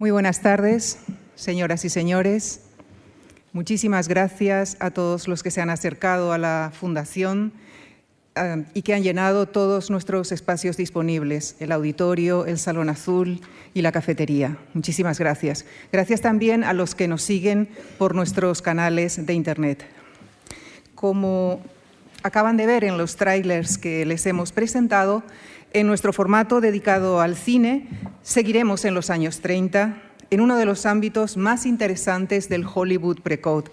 Muy buenas tardes, señoras y señores. Muchísimas gracias a todos los que se han acercado a la Fundación eh, y que han llenado todos nuestros espacios disponibles, el auditorio, el Salón Azul y la cafetería. Muchísimas gracias. Gracias también a los que nos siguen por nuestros canales de Internet. Como acaban de ver en los trailers que les hemos presentado, en nuestro formato dedicado al cine, seguiremos en los años 30, en uno de los ámbitos más interesantes del Hollywood Precode,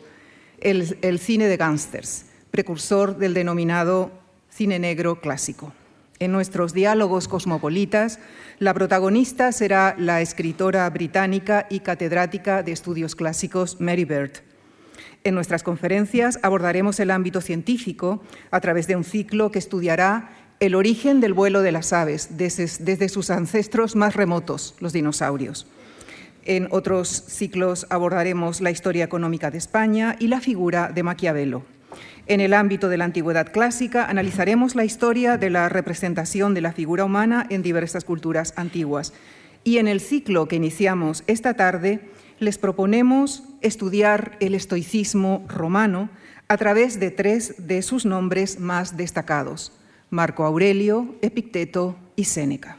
el, el cine de gángsters, precursor del denominado cine negro clásico. En nuestros diálogos cosmopolitas, la protagonista será la escritora británica y catedrática de estudios clásicos Mary Bird. En nuestras conferencias abordaremos el ámbito científico a través de un ciclo que estudiará el origen del vuelo de las aves desde, sus ancestros más remotos, los dinosaurios. En otros ciclos abordaremos la historia económica de España y la figura de Maquiavelo. En el ámbito de la antigüedad clásica analizaremos la historia de la representación de la figura humana en diversas culturas antiguas. Y en el ciclo que iniciamos esta tarde les proponemos estudiar el estoicismo romano a través de tres de sus nombres más destacados, Marco Aurelio, Epicteto y Séneca.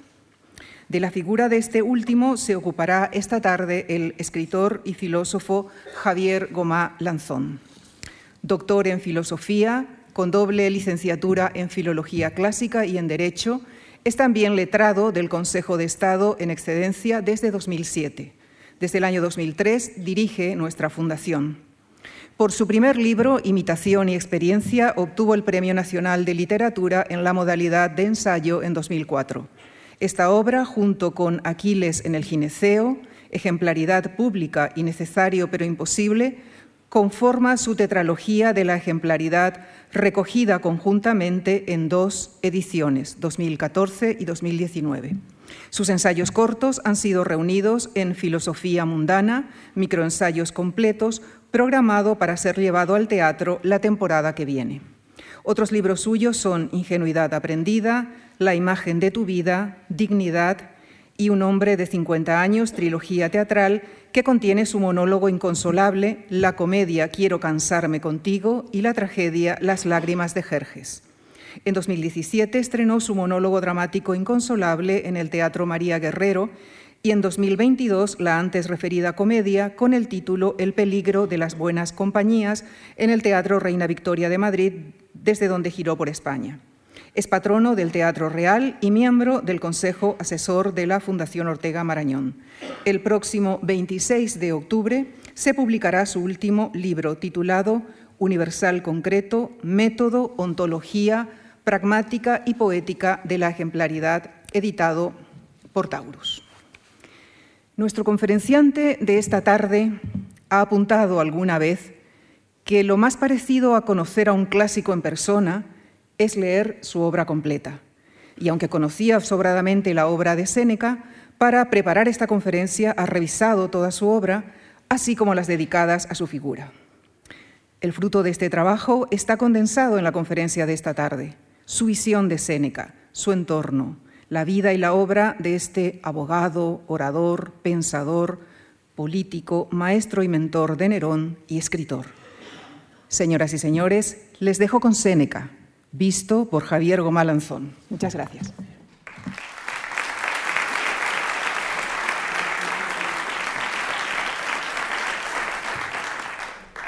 De la figura de este último se ocupará esta tarde el escritor y filósofo Javier Gomá Lanzón. Doctor en filosofía, con doble licenciatura en filología clásica y en derecho, es también letrado del Consejo de Estado en excedencia desde 2007. Desde el año 2003 dirige nuestra fundación. Por su primer libro, Imitación y Experiencia, obtuvo el Premio Nacional de Literatura en la modalidad de ensayo en 2004. Esta obra, junto con Aquiles en el gineceo, Ejemplaridad pública y necesario pero imposible, conforma su tetralogía de la ejemplaridad recogida conjuntamente en dos ediciones, 2014 y 2019. Sus ensayos cortos han sido reunidos en Filosofía Mundana, microensayos completos, programado para ser llevado al teatro la temporada que viene. Otros libros suyos son Ingenuidad aprendida, La imagen de tu vida, Dignidad y Un hombre de 50 años, trilogía teatral, que contiene su monólogo inconsolable, la comedia Quiero cansarme contigo y la tragedia Las lágrimas de Jerjes. En 2017 estrenó su monólogo dramático inconsolable en el Teatro María Guerrero y en 2022 la antes referida comedia con el título El peligro de las buenas compañías en el Teatro Reina Victoria de Madrid, desde donde giró por España. Es patrono del Teatro Real y miembro del Consejo Asesor de la Fundación Ortega Marañón. El próximo 26 de octubre se publicará su último libro titulado Universal Concreto, Método, Ontología, Pragmática y Poética de la Ejemplaridad, editado por Taurus. Nuestro conferenciante de esta tarde ha apuntado alguna vez que lo más parecido a conocer a un clásico en persona es leer su obra completa. Y aunque conocía sobradamente la obra de Séneca, para preparar esta conferencia ha revisado toda su obra, así como las dedicadas a su figura. El fruto de este trabajo está condensado en la conferencia de esta tarde, su visión de Séneca, su entorno, la vida y la obra de este abogado, orador, pensador, político, maestro y mentor de Nerón y escritor. Señoras y señores, les dejo con Séneca, visto por Javier Gomalanzón. Muchas gracias.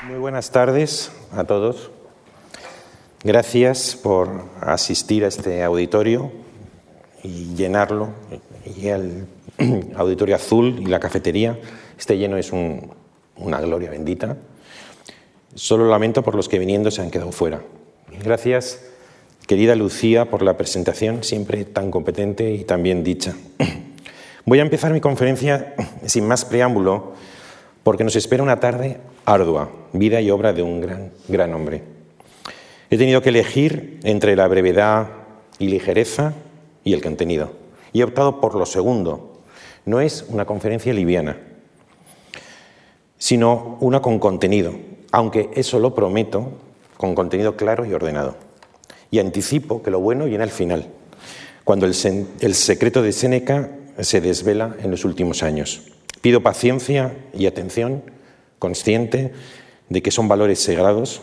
Muy buenas tardes a todos. Gracias por asistir a este auditorio y llenarlo, y el auditorio azul y la cafetería esté lleno es una gloria bendita. Solo lamento por los que viniendo se han quedado fuera. Gracias, querida Lucía, por la presentación, siempre tan competente y tan bien dicha. Voy a empezar mi conferencia sin más preámbulo, porque nos espera una tarde ardua, vida y obra de un gran, gran hombre. He tenido que elegir entre la brevedad y ligereza y el contenido. Y he optado por lo segundo. No es una conferencia liviana, sino una con contenido, aunque eso lo prometo, con contenido claro y ordenado. Y anticipo que lo bueno viene al final, cuando el, secreto de Séneca se desvela en los últimos años. Pido paciencia y atención, consciente de que son valores sagrados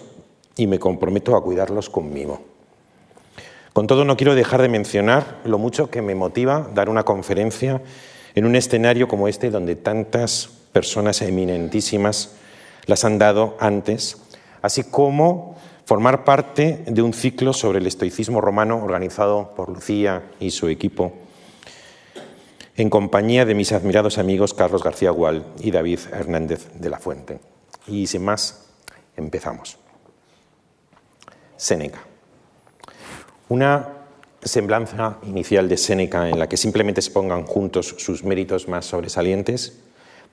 y me comprometo a cuidarlos conmigo. Con todo, no quiero dejar de mencionar lo mucho que me motiva dar una conferencia en un escenario como este, donde tantas personas eminentísimas las han dado antes, así como formar parte de un ciclo sobre el estoicismo romano organizado por Lucía y su equipo, en compañía de mis admirados amigos Carlos García Gual y David Hernández de la Fuente. Y sin más, empezamos. Séneca. Una semblanza inicial de Séneca en la que simplemente se pongan juntos sus méritos más sobresalientes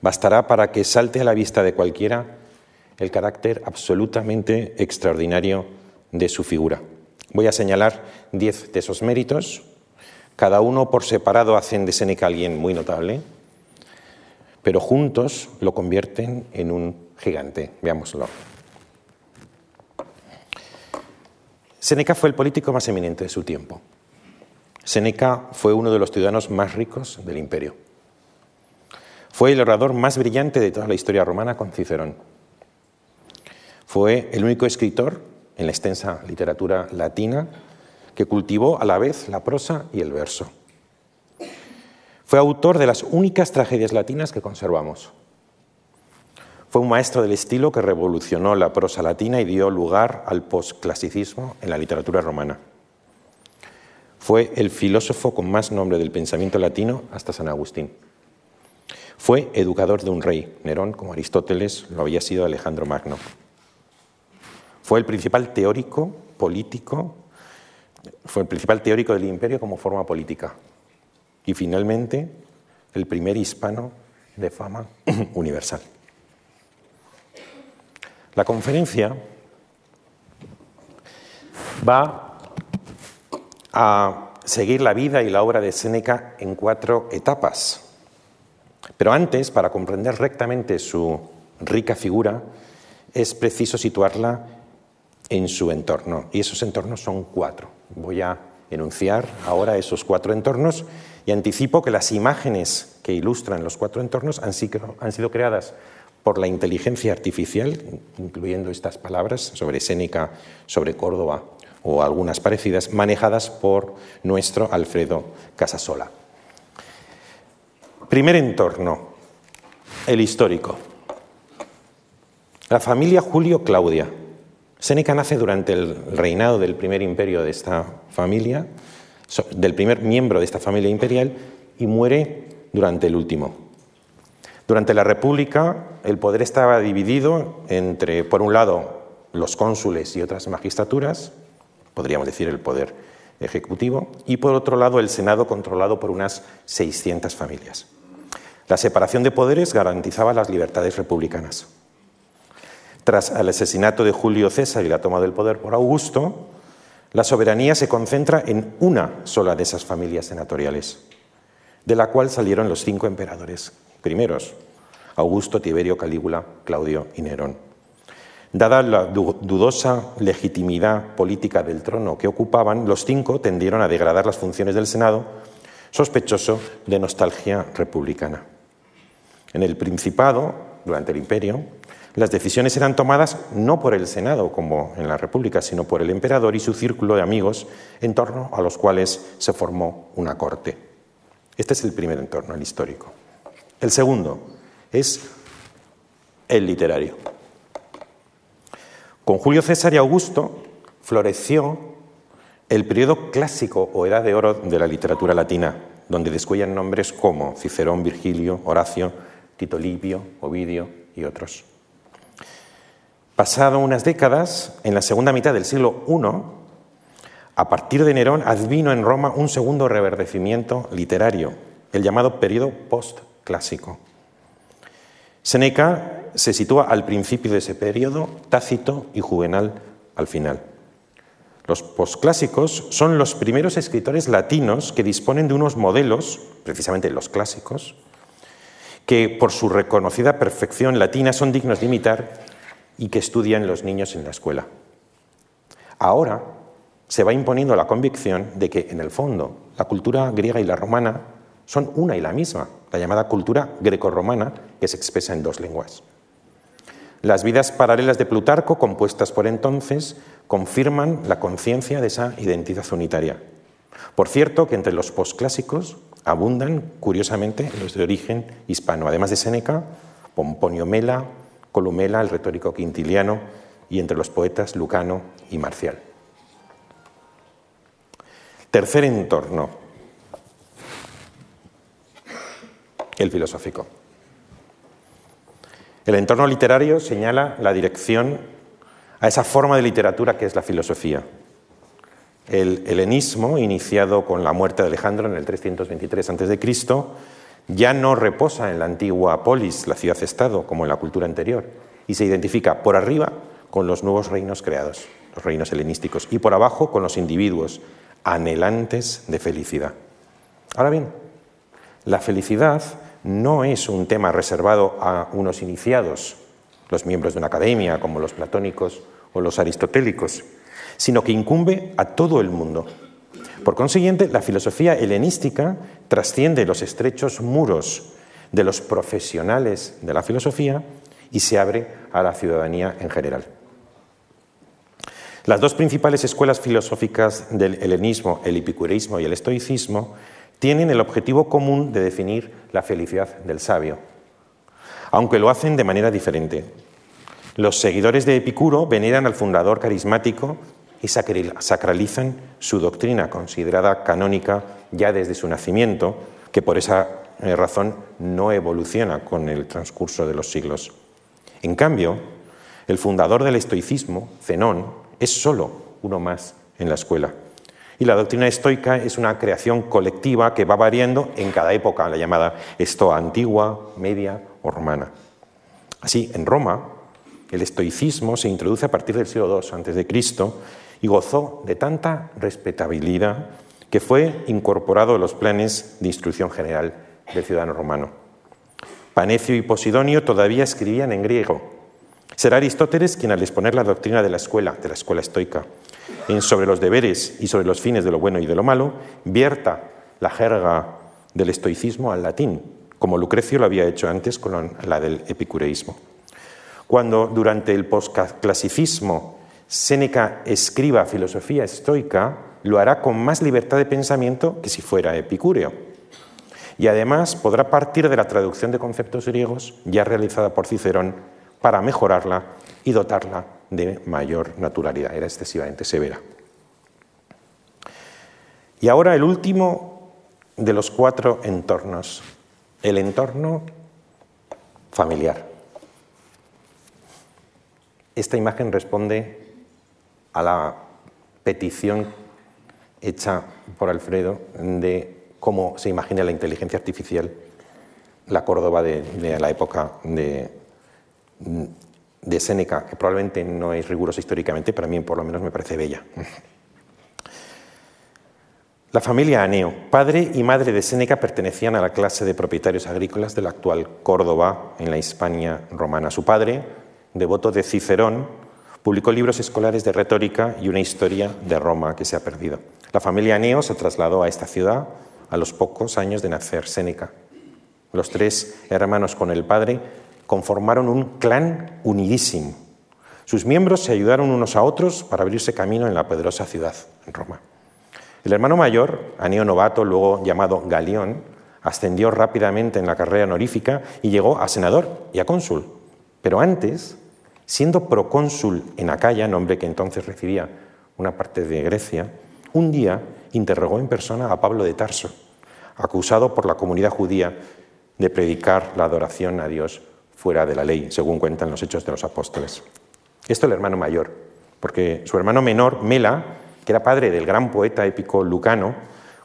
bastará para que salte a la vista de cualquiera el carácter absolutamente extraordinario de su figura. Voy a señalar diez de esos méritos. Cada uno por separado hacen de Séneca alguien muy notable, pero juntos lo convierten en un gigante. Veámoslo. Séneca fue el político más eminente de su tiempo. Séneca fue uno de los ciudadanos más ricos del imperio. Fue el orador más brillante de toda la historia romana con Cicerón. Fue el único escritor en la extensa literatura latina que cultivó a la vez la prosa y el verso. Fue autor de las únicas tragedias latinas que conservamos. Fue un maestro del estilo que revolucionó la prosa latina y dio lugar al postclasicismo en la literatura romana. Fue el filósofo con más nombre del pensamiento latino hasta San Agustín. Fue educador de un rey, Nerón, como Aristóteles lo había sido Alejandro Magno. Fue el principal teórico político, fue el principal teórico del imperio como forma política. Y finalmente, el primer hispano de fama universal. La conferencia va a seguir la vida y la obra de Séneca en cuatro etapas. Pero antes, para comprender rectamente su rica figura, es preciso situarla en su entorno. Y esos entornos son cuatro. Voy a enunciar ahora esos cuatro entornos y anticipo que las imágenes que ilustran los cuatro entornos han sido, creadas por la inteligencia artificial, incluyendo estas palabras sobre Séneca, sobre Córdoba o algunas parecidas, manejadas por nuestro Alfredo Casasola. Primer entorno, el histórico. La familia Julio Claudia. Séneca nace durante el reinado del primer imperio de esta familia, del primer miembro de esta familia imperial, y muere durante el último. Durante la República, el poder estaba dividido entre, por un lado, los cónsules y otras magistraturas, podríamos decir el poder ejecutivo, y por otro lado, el Senado controlado por unas 600 familias. La separación de poderes garantizaba las libertades republicanas. Tras el asesinato de Julio César y la toma del poder por Augusto, la soberanía se concentra en una sola de esas familias senatoriales, de la cual salieron los cinco emperadores primeros, Augusto, Tiberio, Calígula, Claudio y Nerón. Dada la dudosa legitimidad política del trono que ocupaban, los cinco tendieron a degradar las funciones del Senado, sospechoso de nostalgia republicana. En el Principado, durante el Imperio, las decisiones eran tomadas no por el Senado, como en la República, sino por el emperador y su círculo de amigos, en torno a los cuales se formó una corte. Este es el primer entorno, el histórico. El segundo es el literario. Con Julio César y Augusto floreció el periodo clásico o edad de oro de la literatura latina, donde descuellan nombres como Cicerón, Virgilio, Horacio, Tito Livio, Ovidio y otros. Pasado unas décadas, en la segunda mitad del siglo I, a partir de Nerón advino en Roma un segundo reverdecimiento literario, el llamado periodo post clásico. Seneca se sitúa al principio de ese periodo, Tácito y Juvenal al final. Los posclásicos son los primeros escritores latinos que disponen de unos modelos, precisamente los clásicos, que por su reconocida perfección latina son dignos de imitar y que estudian los niños en la escuela. Ahora se va imponiendo la convicción de que, en el fondo, la cultura griega y la romana son una y la misma, la llamada cultura grecorromana, que se expresa en dos lenguas. Las vidas paralelas de Plutarco, compuestas por entonces, confirman la conciencia de esa identidad unitaria. Por cierto, que entre los posclásicos abundan, curiosamente, los de origen hispano, además de Séneca, Pomponio Mela, Columela, el retórico quintiliano, y entre los poetas Lucano y Marcial. Tercer entorno, el filosófico. El entorno literario señala la dirección a esa forma de literatura que es la filosofía. El helenismo, iniciado con la muerte de Alejandro en el 323 a.C., ya no reposa en la antigua polis, la ciudad-estado, como en la cultura anterior, y se identifica por arriba con los nuevos reinos creados, los reinos helenísticos, y por abajo con los individuos anhelantes de felicidad. Ahora bien, la felicidad no es un tema reservado a unos iniciados, los miembros de una academia como los platónicos o los aristotélicos, sino que incumbe a todo el mundo. Por consiguiente, la filosofía helenística trasciende los estrechos muros de los profesionales de la filosofía y se abre a la ciudadanía en general. Las dos principales escuelas filosóficas del helenismo, el epicureísmo y el estoicismo, tienen el objetivo común de definir la felicidad del sabio, aunque lo hacen de manera diferente. Los seguidores de Epicuro veneran al fundador carismático y sacralizan su doctrina, considerada canónica ya desde su nacimiento, que por esa eh, razón no evoluciona con el transcurso de los siglos. En cambio, el fundador del estoicismo, Zenón, es solo uno más en la escuela. Y la doctrina estoica es una creación colectiva que va variando en cada época, la llamada estoa antigua, media o romana. Así, en Roma, el estoicismo se introduce a partir del siglo II a.C. y gozó de tanta respetabilidad que fue incorporado a los planes de instrucción general del ciudadano romano. Panecio y Posidonio todavía escribían en griego. Será Aristóteles quien al exponer la doctrina de la escuela, de la escuela estoica, en sobre los deberes y sobre los fines de lo bueno y de lo malo, vierta la jerga del estoicismo al latín, como Lucrecio lo había hecho antes con la del epicureísmo. Cuando durante el postclasicismo Séneca escriba filosofía estoica, lo hará con más libertad de pensamiento que si fuera epicúreo. Y además podrá partir de la traducción de conceptos griegos ya realizada por Cicerón para mejorarla y dotarla de mayor naturalidad. Era excesivamente severa. Y ahora el último de los cuatro entornos, el entorno familiar. Esta imagen responde a la petición hecha por Alfredo de cómo se imagina la inteligencia artificial la Córdoba de, la época de, de Séneca, que probablemente no es rigurosa históricamente, pero a mí por lo menos me parece bella. La familia Aneo, padre y madre de Séneca, pertenecían a la clase de propietarios agrícolas de la actual Córdoba, en la Hispania romana. Su padre, devoto de Cicerón, publicó libros escolares de retórica y una historia de Roma que se ha perdido. La familia Aneo se trasladó a esta ciudad a los pocos años de nacer Séneca. Los tres hermanos con el padre conformaron un clan unidísimo. Sus miembros se ayudaron unos a otros para abrirse camino en la poderosa ciudad, en Roma. El hermano mayor, Aneo Novato, luego llamado Galión, ascendió rápidamente en la carrera honorífica y llegó a senador y a cónsul. Pero antes, siendo procónsul en Acaya, nombre que entonces recibía una parte de Grecia, un día interrogó en persona a Pablo de Tarso, acusado por la comunidad judía de predicar la adoración a Dios fuera de la ley, según cuentan los hechos de los apóstoles. Esto el hermano mayor, porque su hermano menor, Mela, que era padre del gran poeta épico Lucano,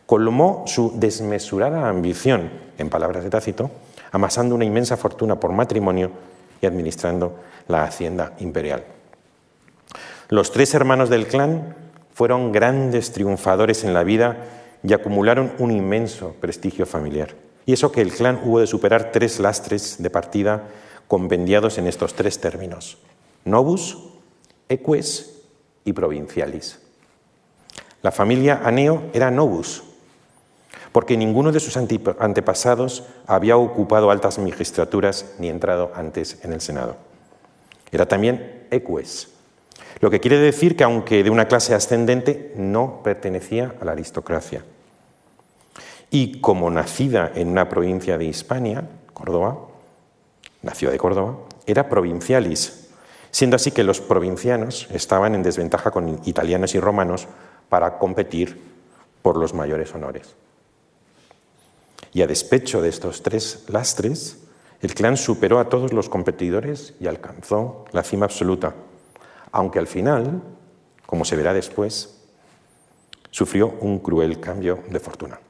colmó su desmesurada ambición, en palabras de Tácito, amasando una inmensa fortuna por matrimonio y administrando la hacienda imperial. Los tres hermanos del clan fueron grandes triunfadores en la vida y acumularon un inmenso prestigio familiar. Y eso que el clan hubo de superar tres lastres de partida compendiados en estos tres términos, novus, eques y provincialis. La familia Aneo era novus, porque ninguno de sus antepasados había ocupado altas magistraturas ni entrado antes en el Senado. Era también eques, lo que quiere decir que aunque de una clase ascendente, no pertenecía a la aristocracia. Y como nacida en una provincia de Hispania, Córdoba, nació de Córdoba, era provincialis, siendo así que los provincianos estaban en desventaja con italianos y romanos para competir por los mayores honores. Y a despecho de estos tres lastres, el clan superó a todos los competidores y alcanzó la cima absoluta, aunque al final, como se verá después, sufrió un cruel cambio de fortuna.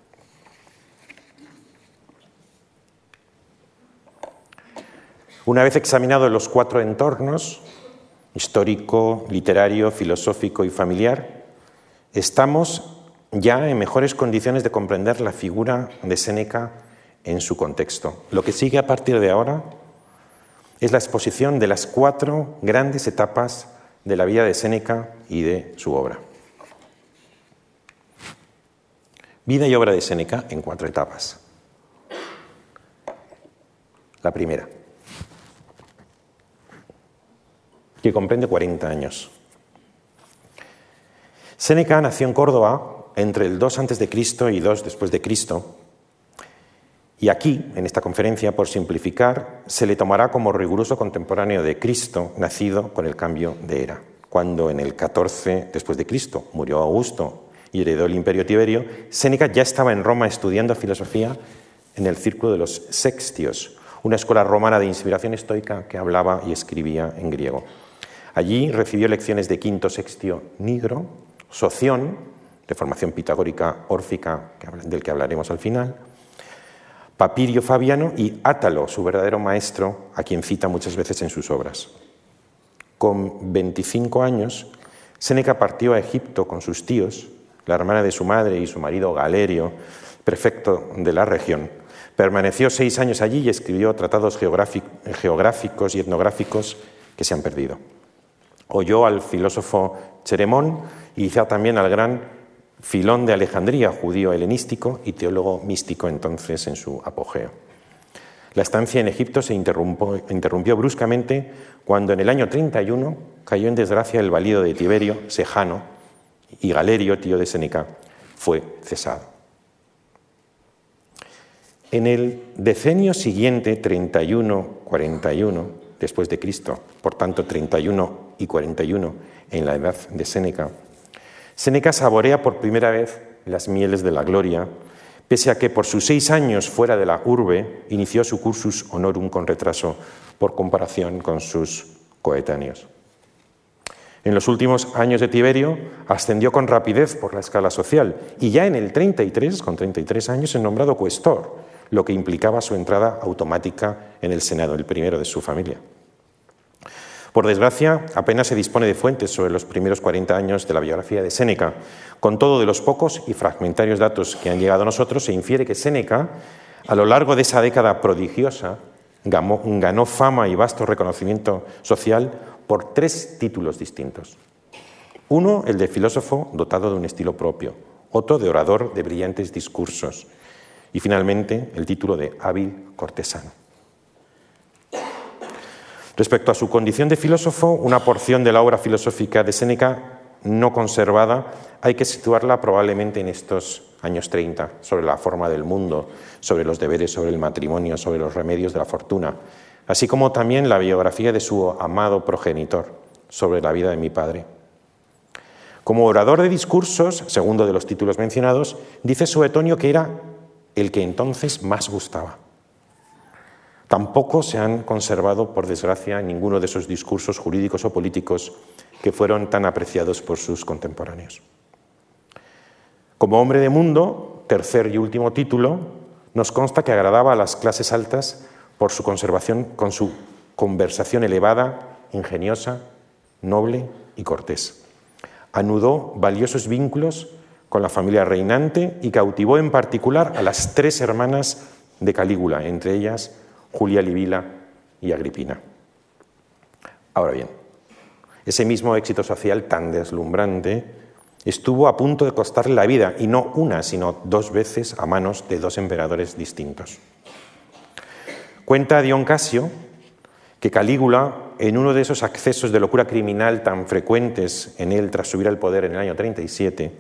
Una vez examinados los cuatro entornos, histórico, literario, filosófico y familiar, estamos ya en mejores condiciones de comprender la figura de Séneca en su contexto. Lo que sigue a partir de ahora es la exposición de las cuatro grandes etapas de la vida de Séneca y de su obra. Vida y obra de Séneca en cuatro etapas. La primera, que comprende 40 años. Séneca nació en Córdoba entre el 2 a.C. y 2 después de Cristo. Y aquí, en esta conferencia, por simplificar, se le tomará como riguroso contemporáneo de Cristo, nacido con el cambio de era. Cuando en el 14 después de Cristo murió Augusto y heredó el imperio Tiberio, Séneca ya estaba en Roma estudiando filosofía en el círculo de los Sextios, una escuela romana de inspiración estoica que hablaba y escribía en griego. Allí recibió lecciones de Quinto Sextio Nigro, Soción, de formación pitagórica órfica, del que hablaremos al final, Papirio Fabiano y Átalo, su verdadero maestro, a quien cita muchas veces en sus obras. Con 25 años, Séneca partió a Egipto con sus tíos, la hermana de su madre y su marido Galerio, prefecto de la región. Permaneció seis años allí y escribió tratados geográficos y etnográficos que se han perdido. Oyó al filósofo Cheremón y quizá también al gran Filón de Alejandría, judío helenístico y teólogo místico entonces en su apogeo. La estancia en Egipto se interrumpió, bruscamente cuando en el año 31 cayó en desgracia el valido de Tiberio, Sejano, y Galerio, tío de Séneca, fue cesado. En el decenio siguiente, 31-41 después de Cristo, por tanto 31 y 41 en la edad de Séneca, Séneca saborea por primera vez las mieles de la gloria, pese a que por sus seis años fuera de la urbe inició su cursus honorum con retraso por comparación con sus coetáneos. En los últimos años de Tiberio ascendió con rapidez por la escala social y ya en el 33, con 33 años, es nombrado cuestor, lo que implicaba su entrada automática en el Senado, el primero de su familia. Por desgracia, apenas se dispone de fuentes sobre los primeros 40 años de la biografía de Séneca. Con todo de los pocos y fragmentarios datos que han llegado a nosotros, se infiere que Séneca, a lo largo de esa década prodigiosa, ganó fama y vasto reconocimiento social por tres títulos distintos. Uno, el de filósofo dotado de un estilo propio, otro de orador de brillantes discursos y finalmente el título de hábil cortesano. Respecto a su condición de filósofo, una porción de la obra filosófica de Séneca no conservada hay que situarla probablemente en estos años 30, sobre la forma del mundo, sobre los deberes, sobre el matrimonio, sobre los remedios de la fortuna, así como también la biografía de su amado progenitor, sobre la vida de mi padre. Como orador de discursos, segundo de los títulos mencionados, dice Suetonio que era el que entonces más gustaba. Tampoco se han conservado, por desgracia, ninguno de esos discursos jurídicos o políticos que fueron tan apreciados por sus contemporáneos. Como hombre de mundo, tercer y último título, nos consta que agradaba a las clases altas por su conservación con su conversación elevada, ingeniosa, noble y cortés. Anudó valiosos vínculos con la familia reinante y cautivó en particular a las tres hermanas de Calígula, entre ellas Julia Livila y Agripina. Ahora bien, ese mismo éxito social tan deslumbrante estuvo a punto de costarle la vida, y no una, sino dos veces a manos de dos emperadores distintos. Cuenta Dion Casio que Calígula, en uno de esos accesos de locura criminal tan frecuentes en él tras subir al poder en el año 37,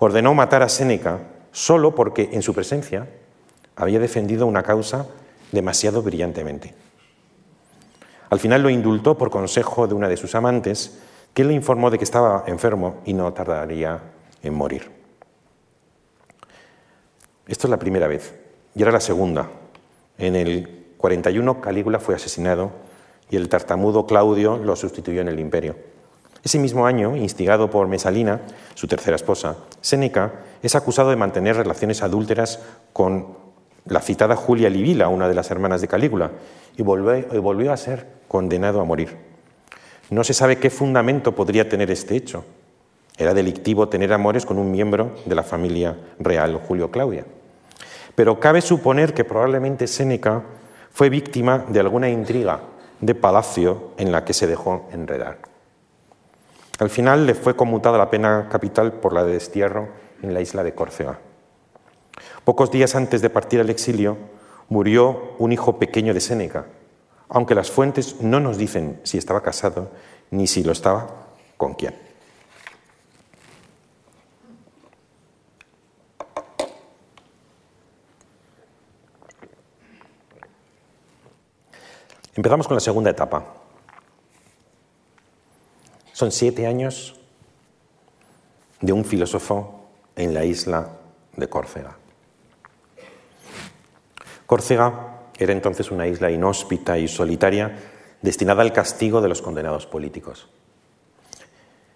ordenó matar a Séneca solo porque en su presencia había defendido una causa demasiado brillantemente. Al final lo indultó por consejo de una de sus amantes, que le informó de que estaba enfermo y no tardaría en morir. Esto es la primera vez, y era la segunda. En el 41 Calígula fue asesinado y el tartamudo Claudio lo sustituyó en el imperio. Ese mismo año, instigado por Mesalina, su tercera esposa, Séneca es acusado de mantener relaciones adúlteras con la citada Julia Livila, una de las hermanas de Calígula, y volvió a ser condenado a morir. No se sabe qué fundamento podría tener este hecho. Era delictivo tener amores con un miembro de la familia real, Julio Claudia. Pero cabe suponer que probablemente Séneca fue víctima de alguna intriga de palacio en la que se dejó enredar. Al final le fue conmutada la pena capital por la de destierro en la isla de Córcega. Pocos días antes de partir al exilio, murió un hijo pequeño de Séneca, aunque las fuentes no nos dicen si estaba casado ni si lo estaba con quién. Empezamos con la segunda etapa. Son siete años de un filósofo en la isla de Córcega. Córcega era entonces una isla inhóspita y solitaria destinada al castigo de los condenados políticos.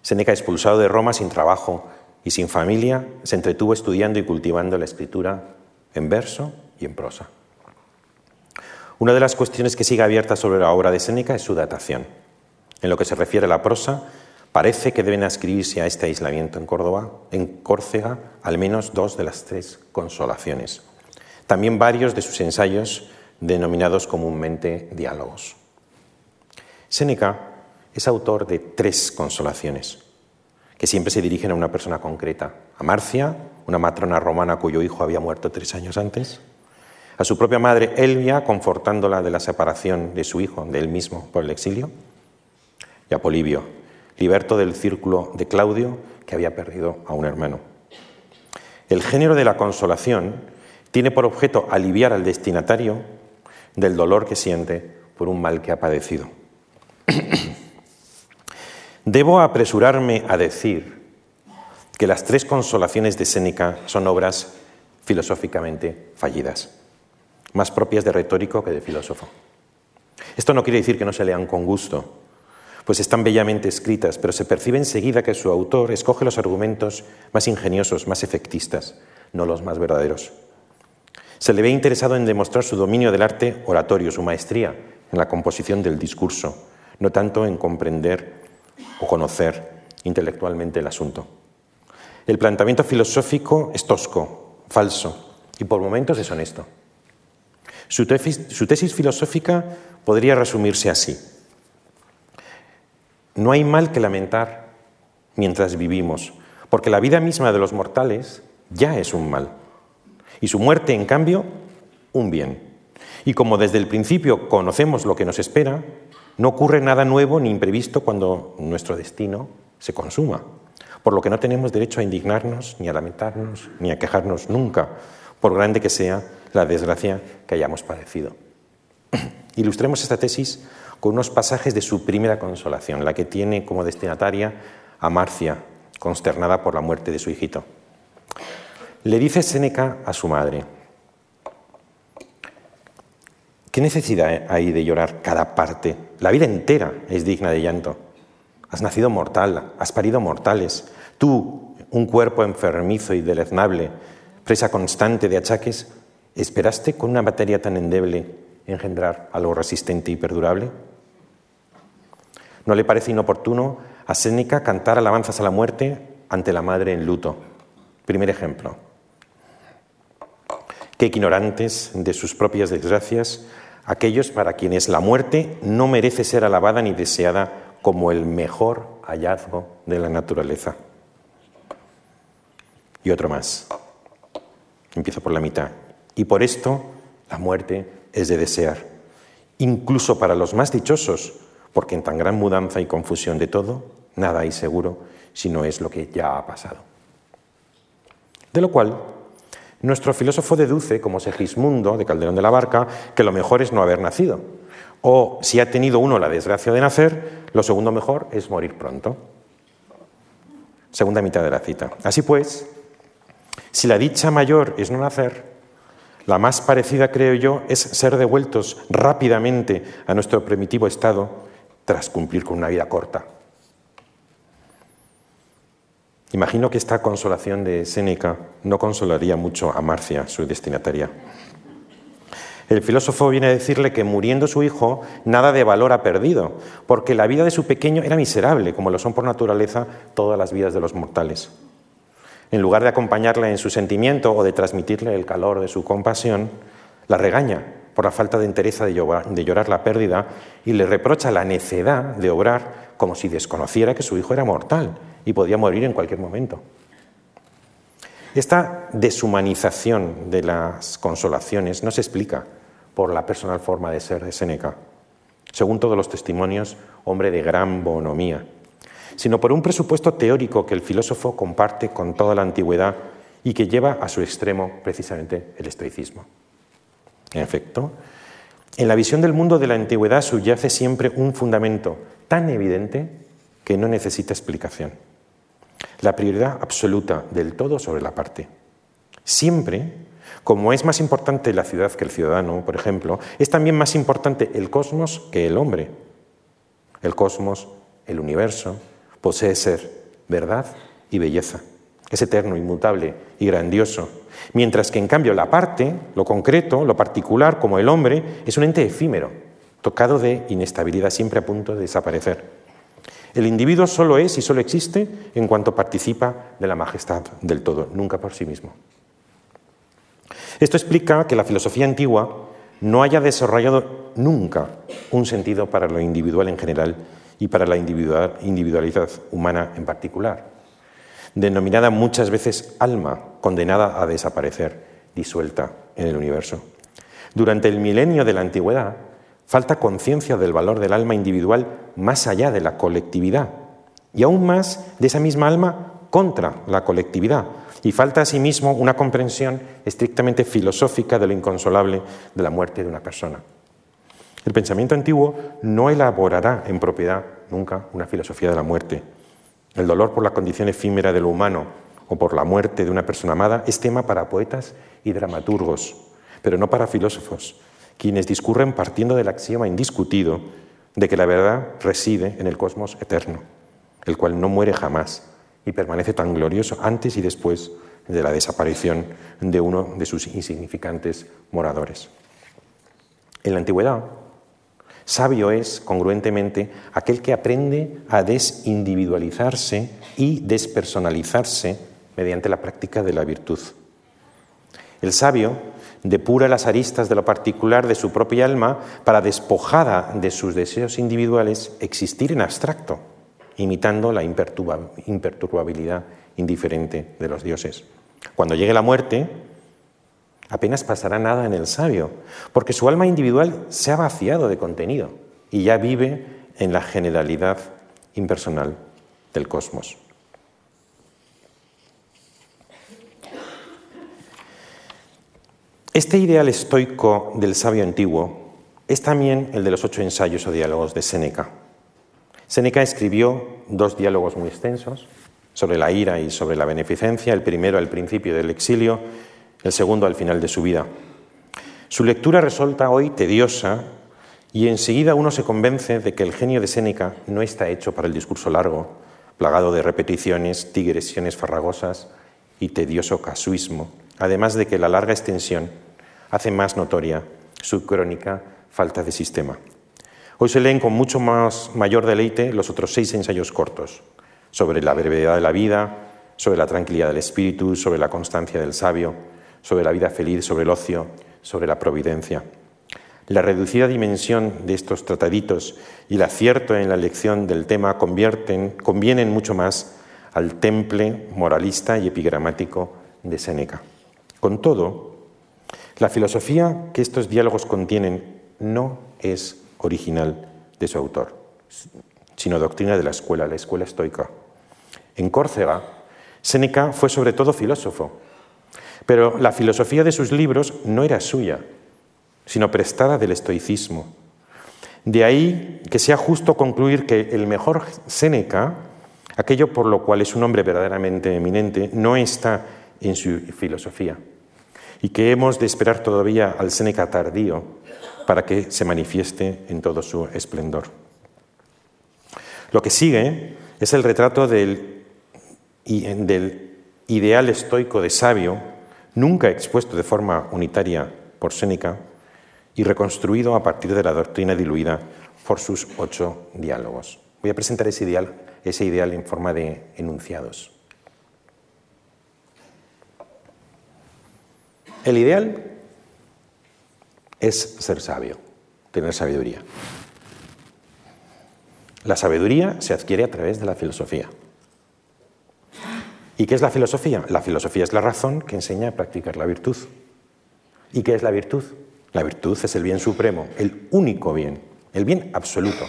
Seneca, expulsado de Roma sin trabajo y sin familia, se entretuvo estudiando y cultivando la escritura en verso y en prosa. Una de las cuestiones que sigue abierta sobre la obra de Séneca es su datación. En lo que se refiere a la prosa, parece que deben ascribirse a este aislamiento en Córdoba, en Córcega, al menos dos de las tres consolaciones. También varios de sus ensayos denominados comúnmente diálogos. Séneca es autor de tres consolaciones, que siempre se dirigen a una persona concreta, a Marcia, una matrona romana cuyo hijo había muerto tres años antes, a su propia madre Elvia, confortándola de la separación de su hijo, de él mismo, por el exilio, y a Polibio, liberto del círculo de Claudio, que había perdido a un hermano. El género de la consolación tiene por objeto aliviar al destinatario del dolor que siente por un mal que ha padecido. Debo apresurarme a decir que las tres consolaciones de Séneca son obras filosóficamente fallidas más propias de retórico que de filósofo. Esto no quiere decir que no se lean con gusto, pues están bellamente escritas, pero se percibe enseguida que su autor escoge los argumentos más ingeniosos, más efectistas, no los más verdaderos. Se le ve interesado en demostrar su dominio del arte oratorio, su maestría en la composición del discurso, no tanto en comprender o conocer intelectualmente el asunto. El planteamiento filosófico es tosco, falso y por momentos deshonesto. Su tesis, filosófica podría resumirse así. No hay mal que lamentar mientras vivimos, porque la vida misma de los mortales ya es un mal, y su muerte, en cambio, un bien. Y como desde el principio conocemos lo que nos espera, no ocurre nada nuevo ni imprevisto cuando nuestro destino se consuma, por lo que no tenemos derecho a indignarnos, ni a lamentarnos, ni a quejarnos nunca, por grande que sea la desgracia que hayamos padecido. Ilustremos esta tesis con unos pasajes de su primera consolación, la que tiene como destinataria a Marcia, consternada por la muerte de su hijito. Le dice Séneca a su madre, ¿qué necesidad hay de llorar cada parte? La vida entera es digna de llanto. Has nacido mortal, has parido mortales. Tú, un cuerpo enfermizo y deleznable, presa constante de achaques, ¿Esperaste con una materia tan endeble engendrar algo resistente y perdurable? ¿No le parece inoportuno a Séneca cantar alabanzas a la muerte ante la madre en luto? Primer ejemplo. Qué ignorantes de sus propias desgracias aquellos para quienes la muerte no merece ser alabada ni deseada como el mejor hallazgo de la naturaleza. y otro más. Empiezo por la mitad. Y por esto la muerte es de desear, incluso para los más dichosos, porque en tan gran mudanza y confusión de todo, nada hay seguro si no es lo que ya ha pasado. De lo cual, nuestro filósofo deduce, como Segismundo de Calderón de la Barca, que lo mejor es no haber nacido. O si ha tenido uno la desgracia de nacer, lo segundo mejor es morir pronto. Segunda mitad de la cita. Así pues, si la dicha mayor es no nacer, la más parecida, creo yo, es ser devueltos rápidamente a nuestro primitivo estado tras cumplir con una vida corta. Imagino que esta consolación de Séneca no consolaría mucho a Marcia, su destinataria. El filósofo viene a decirle que muriendo su hijo, nada de valor ha perdido, porque la vida de su pequeño era miserable, como lo son por naturaleza todas las vidas de los mortales. En lugar de acompañarle en su sentimiento o de transmitirle el calor de su compasión, la regaña por la falta de entereza de llorar, la pérdida y le reprocha la necedad de obrar como si desconociera que su hijo era mortal y podía morir en cualquier momento. Esta deshumanización de las consolaciones no se explica por la personal forma de ser de Séneca, según todos los testimonios, hombre de gran bonomía, sino por un presupuesto teórico que el filósofo comparte con toda la antigüedad y que lleva a su extremo precisamente el estoicismo. En efecto, en la visión del mundo de la antigüedad subyace siempre un fundamento tan evidente que no necesita explicación la prioridad absoluta del todo sobre la parte. Siempre, como es más importante la ciudad que el ciudadano, por ejemplo, es también más importante el cosmos que el hombre. El cosmos, el universo, posee ser, verdad y belleza. Es eterno, inmutable y grandioso. Mientras que en cambio la parte, lo concreto, lo particular, como el hombre, es un ente efímero, tocado de inestabilidad, siempre a punto de desaparecer. El individuo solo es y solo existe en cuanto participa de la majestad del todo, nunca por sí mismo. Esto explica que la filosofía antigua no haya desarrollado nunca un sentido para lo individual en general y para la individualidad humana en particular, denominada muchas veces alma, condenada a desaparecer, disuelta en el universo. Durante el milenio de la antigüedad, Falta conciencia del valor del alma individual más allá de la colectividad y aún más de esa misma alma contra la colectividad. Y falta asimismo una comprensión estrictamente filosófica de lo inconsolable de la muerte de una persona. El pensamiento antiguo no elaborará en propiedad nunca una filosofía de la muerte. El dolor por la condición efímera de lo humano o por la muerte de una persona amada es tema para poetas y dramaturgos, pero no para filósofos, quienes discurren partiendo del axioma indiscutido de que la verdad reside en el cosmos eterno, el cual no muere jamás y permanece tan glorioso antes y después de la desaparición de uno de sus insignificantes moradores. En la antigüedad, sabio es, congruentemente, aquel que aprende a desindividualizarse y despersonalizarse mediante la práctica de la virtud. El sabio depura las aristas de lo particular de su propia alma para, despojada de sus deseos individuales, existir en abstracto, imitando la imperturbabilidad indiferente de los dioses. Cuando llegue la muerte, apenas pasará nada en el sabio, porque su alma individual se ha vaciado de contenido y ya vive en la generalidad impersonal del cosmos. Este ideal estoico del sabio antiguo es también el de los ocho ensayos o diálogos de Séneca. Séneca escribió dos diálogos muy extensos sobre la ira y sobre la beneficencia, el primero al principio del exilio, el segundo al final de su vida. Su lectura resulta hoy tediosa y enseguida uno se convence de que el genio de Séneca no está hecho para el discurso largo, plagado de repeticiones, digresiones farragosas y tedioso casuismo, además de que la larga extensión hace más notoria su crónica falta de sistema. Hoy se leen con mucho más mayor deleite los otros seis ensayos cortos sobre la brevedad de la vida, sobre la tranquilidad del espíritu, sobre la constancia del sabio, sobre la vida feliz, sobre el ocio, sobre la providencia. La reducida dimensión de estos trataditos y el acierto en la elección del tema convierten, convienen mucho más al temple moralista y epigramático de Séneca. Con todo, la filosofía que estos diálogos contienen no es original de su autor, sino doctrina de la escuela, la escuela estoica. En Córcega, Séneca fue sobre todo filósofo, pero la filosofía de sus libros no era suya, sino prestada del estoicismo. De ahí que sea justo concluir que el mejor Séneca, aquello por lo cual es un hombre verdaderamente eminente, no está en su filosofía, y que hemos de esperar todavía al Séneca tardío para que se manifieste en todo su esplendor. Lo que sigue es el retrato del, del ideal estoico de sabio, nunca expuesto de forma unitaria por Séneca y reconstruido a partir de la doctrina diluida por sus ocho diálogos. Voy a presentar ese ideal, ese ideal en forma de enunciados. El ideal es ser sabio, tener sabiduría. La sabiduría se adquiere a través de la filosofía. ¿Y qué es la filosofía? La filosofía es la razón que enseña a practicar la virtud. ¿Y qué es la virtud? La virtud es el bien supremo, el único bien, el bien absoluto.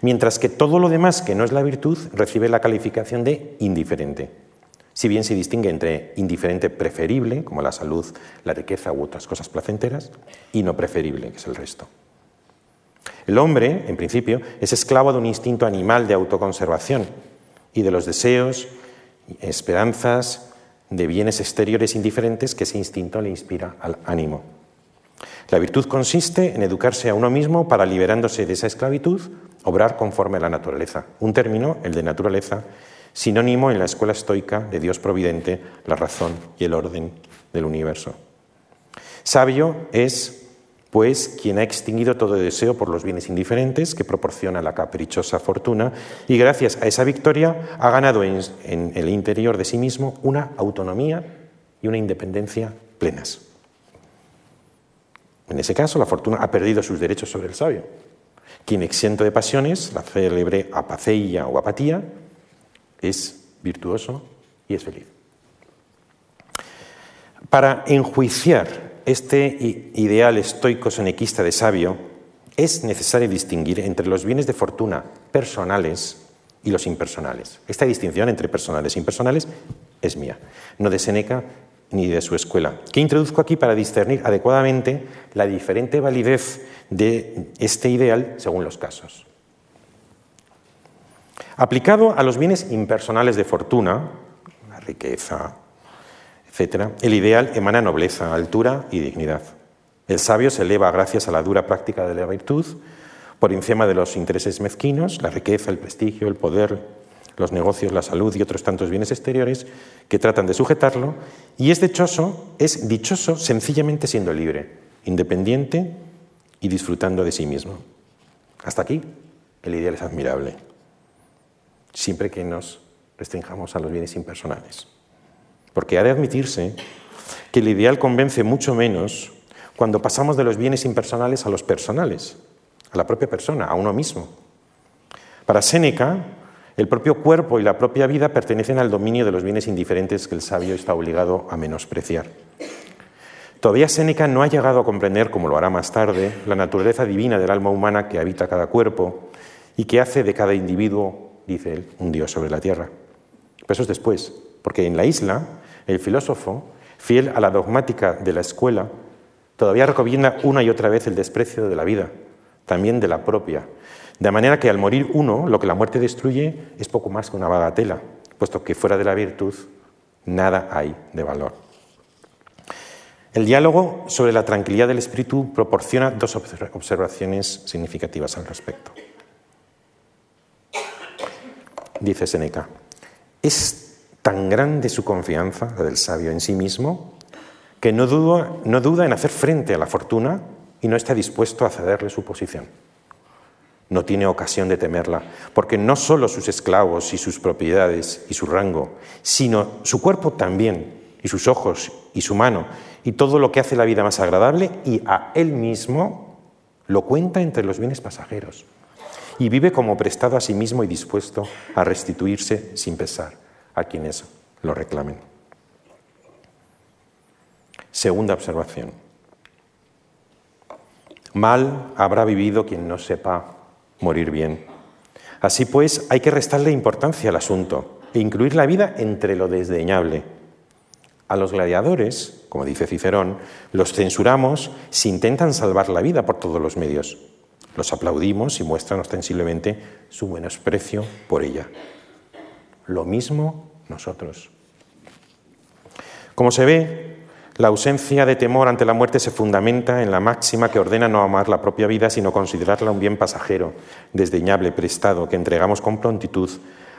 Mientras que todo lo demás que no es la virtud recibe la calificación de indiferente si bien se distingue entre indiferente preferible, como la salud, la riqueza u otras cosas placenteras, y no preferible, que es el resto. El hombre, en principio, es esclavo de un instinto animal de autoconservación y de los deseos, esperanzas, de bienes exteriores indiferentes que ese instinto le inspira al ánimo. La virtud consiste en educarse a uno mismo para, liberándose de esa esclavitud, obrar conforme a la naturaleza. Un término, el de naturaleza, sinónimo en la escuela estoica de Dios providente, la razón y el orden del universo. Sabio es, pues, quien ha extinguido todo deseo por los bienes indiferentes que proporciona la caprichosa fortuna y gracias a esa victoria ha ganado en, el interior de sí mismo una autonomía y una independencia plenas. En ese caso, la fortuna ha perdido sus derechos sobre el sabio, quien exento de pasiones, la célebre apaceia o apatía, es virtuoso y es feliz. Para enjuiciar este ideal estoico-senequista de sabio, es necesario distinguir entre los bienes de fortuna personales y los impersonales. Esta distinción entre personales e impersonales es mía, no de Seneca ni de su escuela, que introduzco aquí para discernir adecuadamente la diferente validez de este ideal según los casos. Aplicado a los bienes impersonales de fortuna, la riqueza, etc., el ideal emana nobleza, altura y dignidad. El sabio se eleva gracias a la dura práctica de la virtud, por encima de los intereses mezquinos, la riqueza, el prestigio, el poder, los negocios, la salud y otros tantos bienes exteriores que tratan de sujetarlo, y es dichoso, es dichoso sencillamente siendo libre, independiente y disfrutando de sí mismo. Hasta aquí el ideal es admirable siempre que nos restringamos a los bienes impersonales. Porque ha de admitirse que el ideal convence mucho menos cuando pasamos de los bienes impersonales a los personales, a la propia persona, a uno mismo. Para Séneca, el propio cuerpo y la propia vida pertenecen al dominio de los bienes indiferentes que el sabio está obligado a menospreciar. Todavía Séneca no ha llegado a comprender, como lo hará más tarde, la naturaleza divina del alma humana que habita cada cuerpo y que hace de cada individuo dice él, un Dios sobre la tierra. Pero eso es después, porque en la isla el filósofo, fiel a la dogmática de la escuela, todavía recomienda una y otra vez el desprecio de la vida, también de la propia. De manera que al morir uno, lo que la muerte destruye es poco más que una bagatela, puesto que fuera de la virtud nada hay de valor. El diálogo sobre la tranquilidad del espíritu proporciona dos observaciones significativas al respecto dice Seneca, es tan grande su confianza, la del sabio en sí mismo, que no duda, no duda en hacer frente a la fortuna y no está dispuesto a cederle su posición. No tiene ocasión de temerla, porque no solo sus esclavos y sus propiedades y su rango, sino su cuerpo también, y sus ojos y su mano, y todo lo que hace la vida más agradable, y a él mismo lo cuenta entre los bienes pasajeros y vive como prestado a sí mismo y dispuesto a restituirse sin pesar. A quienes lo reclamen. Segunda observación. Mal habrá vivido quien no sepa morir bien. Así pues, hay que restarle importancia al asunto e incluir la vida entre lo desdeñable. A los gladiadores, como dice Cicerón, los censuramos si intentan salvar la vida por todos los medios. Los aplaudimos y muestran ostensiblemente su menosprecio por ella. Lo mismo nosotros. Como se ve, la ausencia de temor ante la muerte se fundamenta en la máxima que ordena no amar la propia vida, sino considerarla un bien pasajero, desdeñable, prestado, que entregamos con prontitud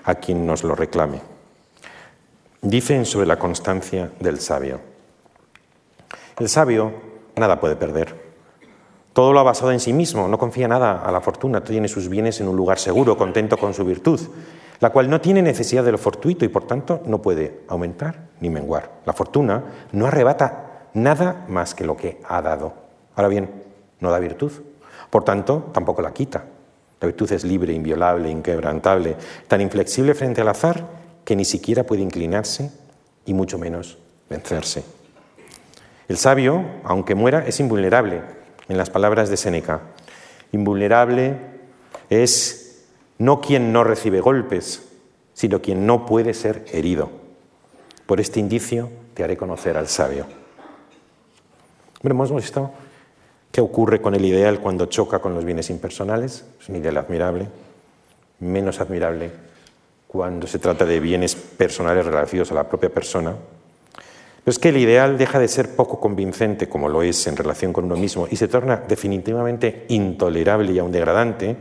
a quien nos lo reclame. Dicen sobre la constancia del sabio. El sabio nada puede perder. Todo lo ha basado en sí mismo, no confía nada a la fortuna, tiene sus bienes en un lugar seguro, contento con su virtud, la cual no tiene necesidad de lo fortuito y por tanto no puede aumentar ni menguar. La fortuna no arrebata nada más que lo que ha dado. Ahora bien, no da virtud, por tanto tampoco la quita. La virtud es libre, inviolable, inquebrantable, tan inflexible frente al azar que ni siquiera puede inclinarse y mucho menos vencerse. El sabio, aunque muera, es invulnerable, en las palabras de Séneca. Invulnerable es no quien no recibe golpes, sino quien no puede ser herido. Por este indicio te haré conocer al sabio. hemos visto qué ocurre con el ideal cuando choca con los bienes impersonales. Es un ideal admirable, menos admirable cuando se trata de bienes personales relativos a la propia persona, es que el ideal deja de ser poco convincente, como lo es en relación con uno mismo, y se torna definitivamente intolerable y aún degradante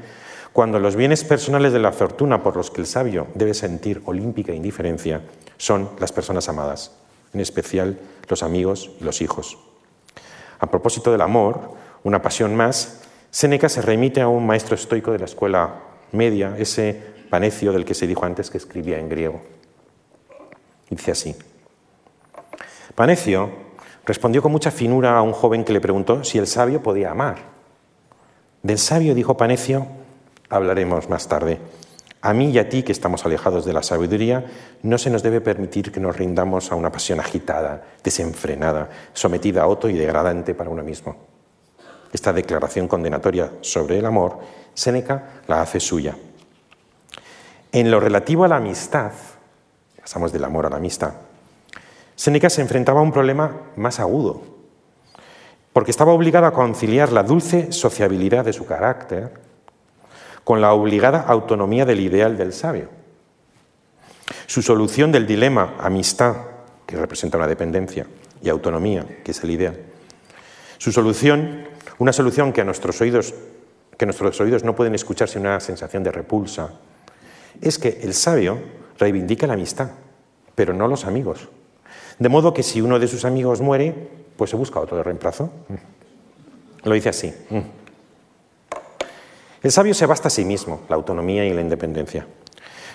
cuando los bienes personales de la fortuna por los que el sabio debe sentir olímpica indiferencia son las personas amadas, en especial los amigos y los hijos. A propósito del amor, una pasión más, Séneca se remite a un maestro estoico de la escuela media, ese Panecio del que se dijo antes que escribía en griego. Dice así, Panecio respondió con mucha finura a un joven que le preguntó si el sabio podía amar. Del sabio, dijo Panecio, hablaremos más tarde. A mí y a ti, que estamos alejados de la sabiduría, no se nos debe permitir que nos rindamos a una pasión agitada, desenfrenada, sometida a otro y degradante para uno mismo. Esta declaración condenatoria sobre el amor, Séneca la hace suya. En lo relativo a la amistad, pasamos del amor a la amistad, Séneca se enfrentaba a un problema más agudo, porque estaba obligado a conciliar la dulce sociabilidad de su carácter con la obligada autonomía del ideal del sabio. Su solución del dilema amistad, que representa una dependencia, y autonomía, que es el ideal. Su solución, una solución que a nuestros oídos, que nuestros oídos no pueden escuchar sin una sensación de repulsa, es que el sabio reivindica la amistad, pero no los amigos. De modo que si uno de sus amigos muere, pues se busca otro de reemplazo. Lo dice así. El sabio se basta a sí mismo, la autonomía y la independencia.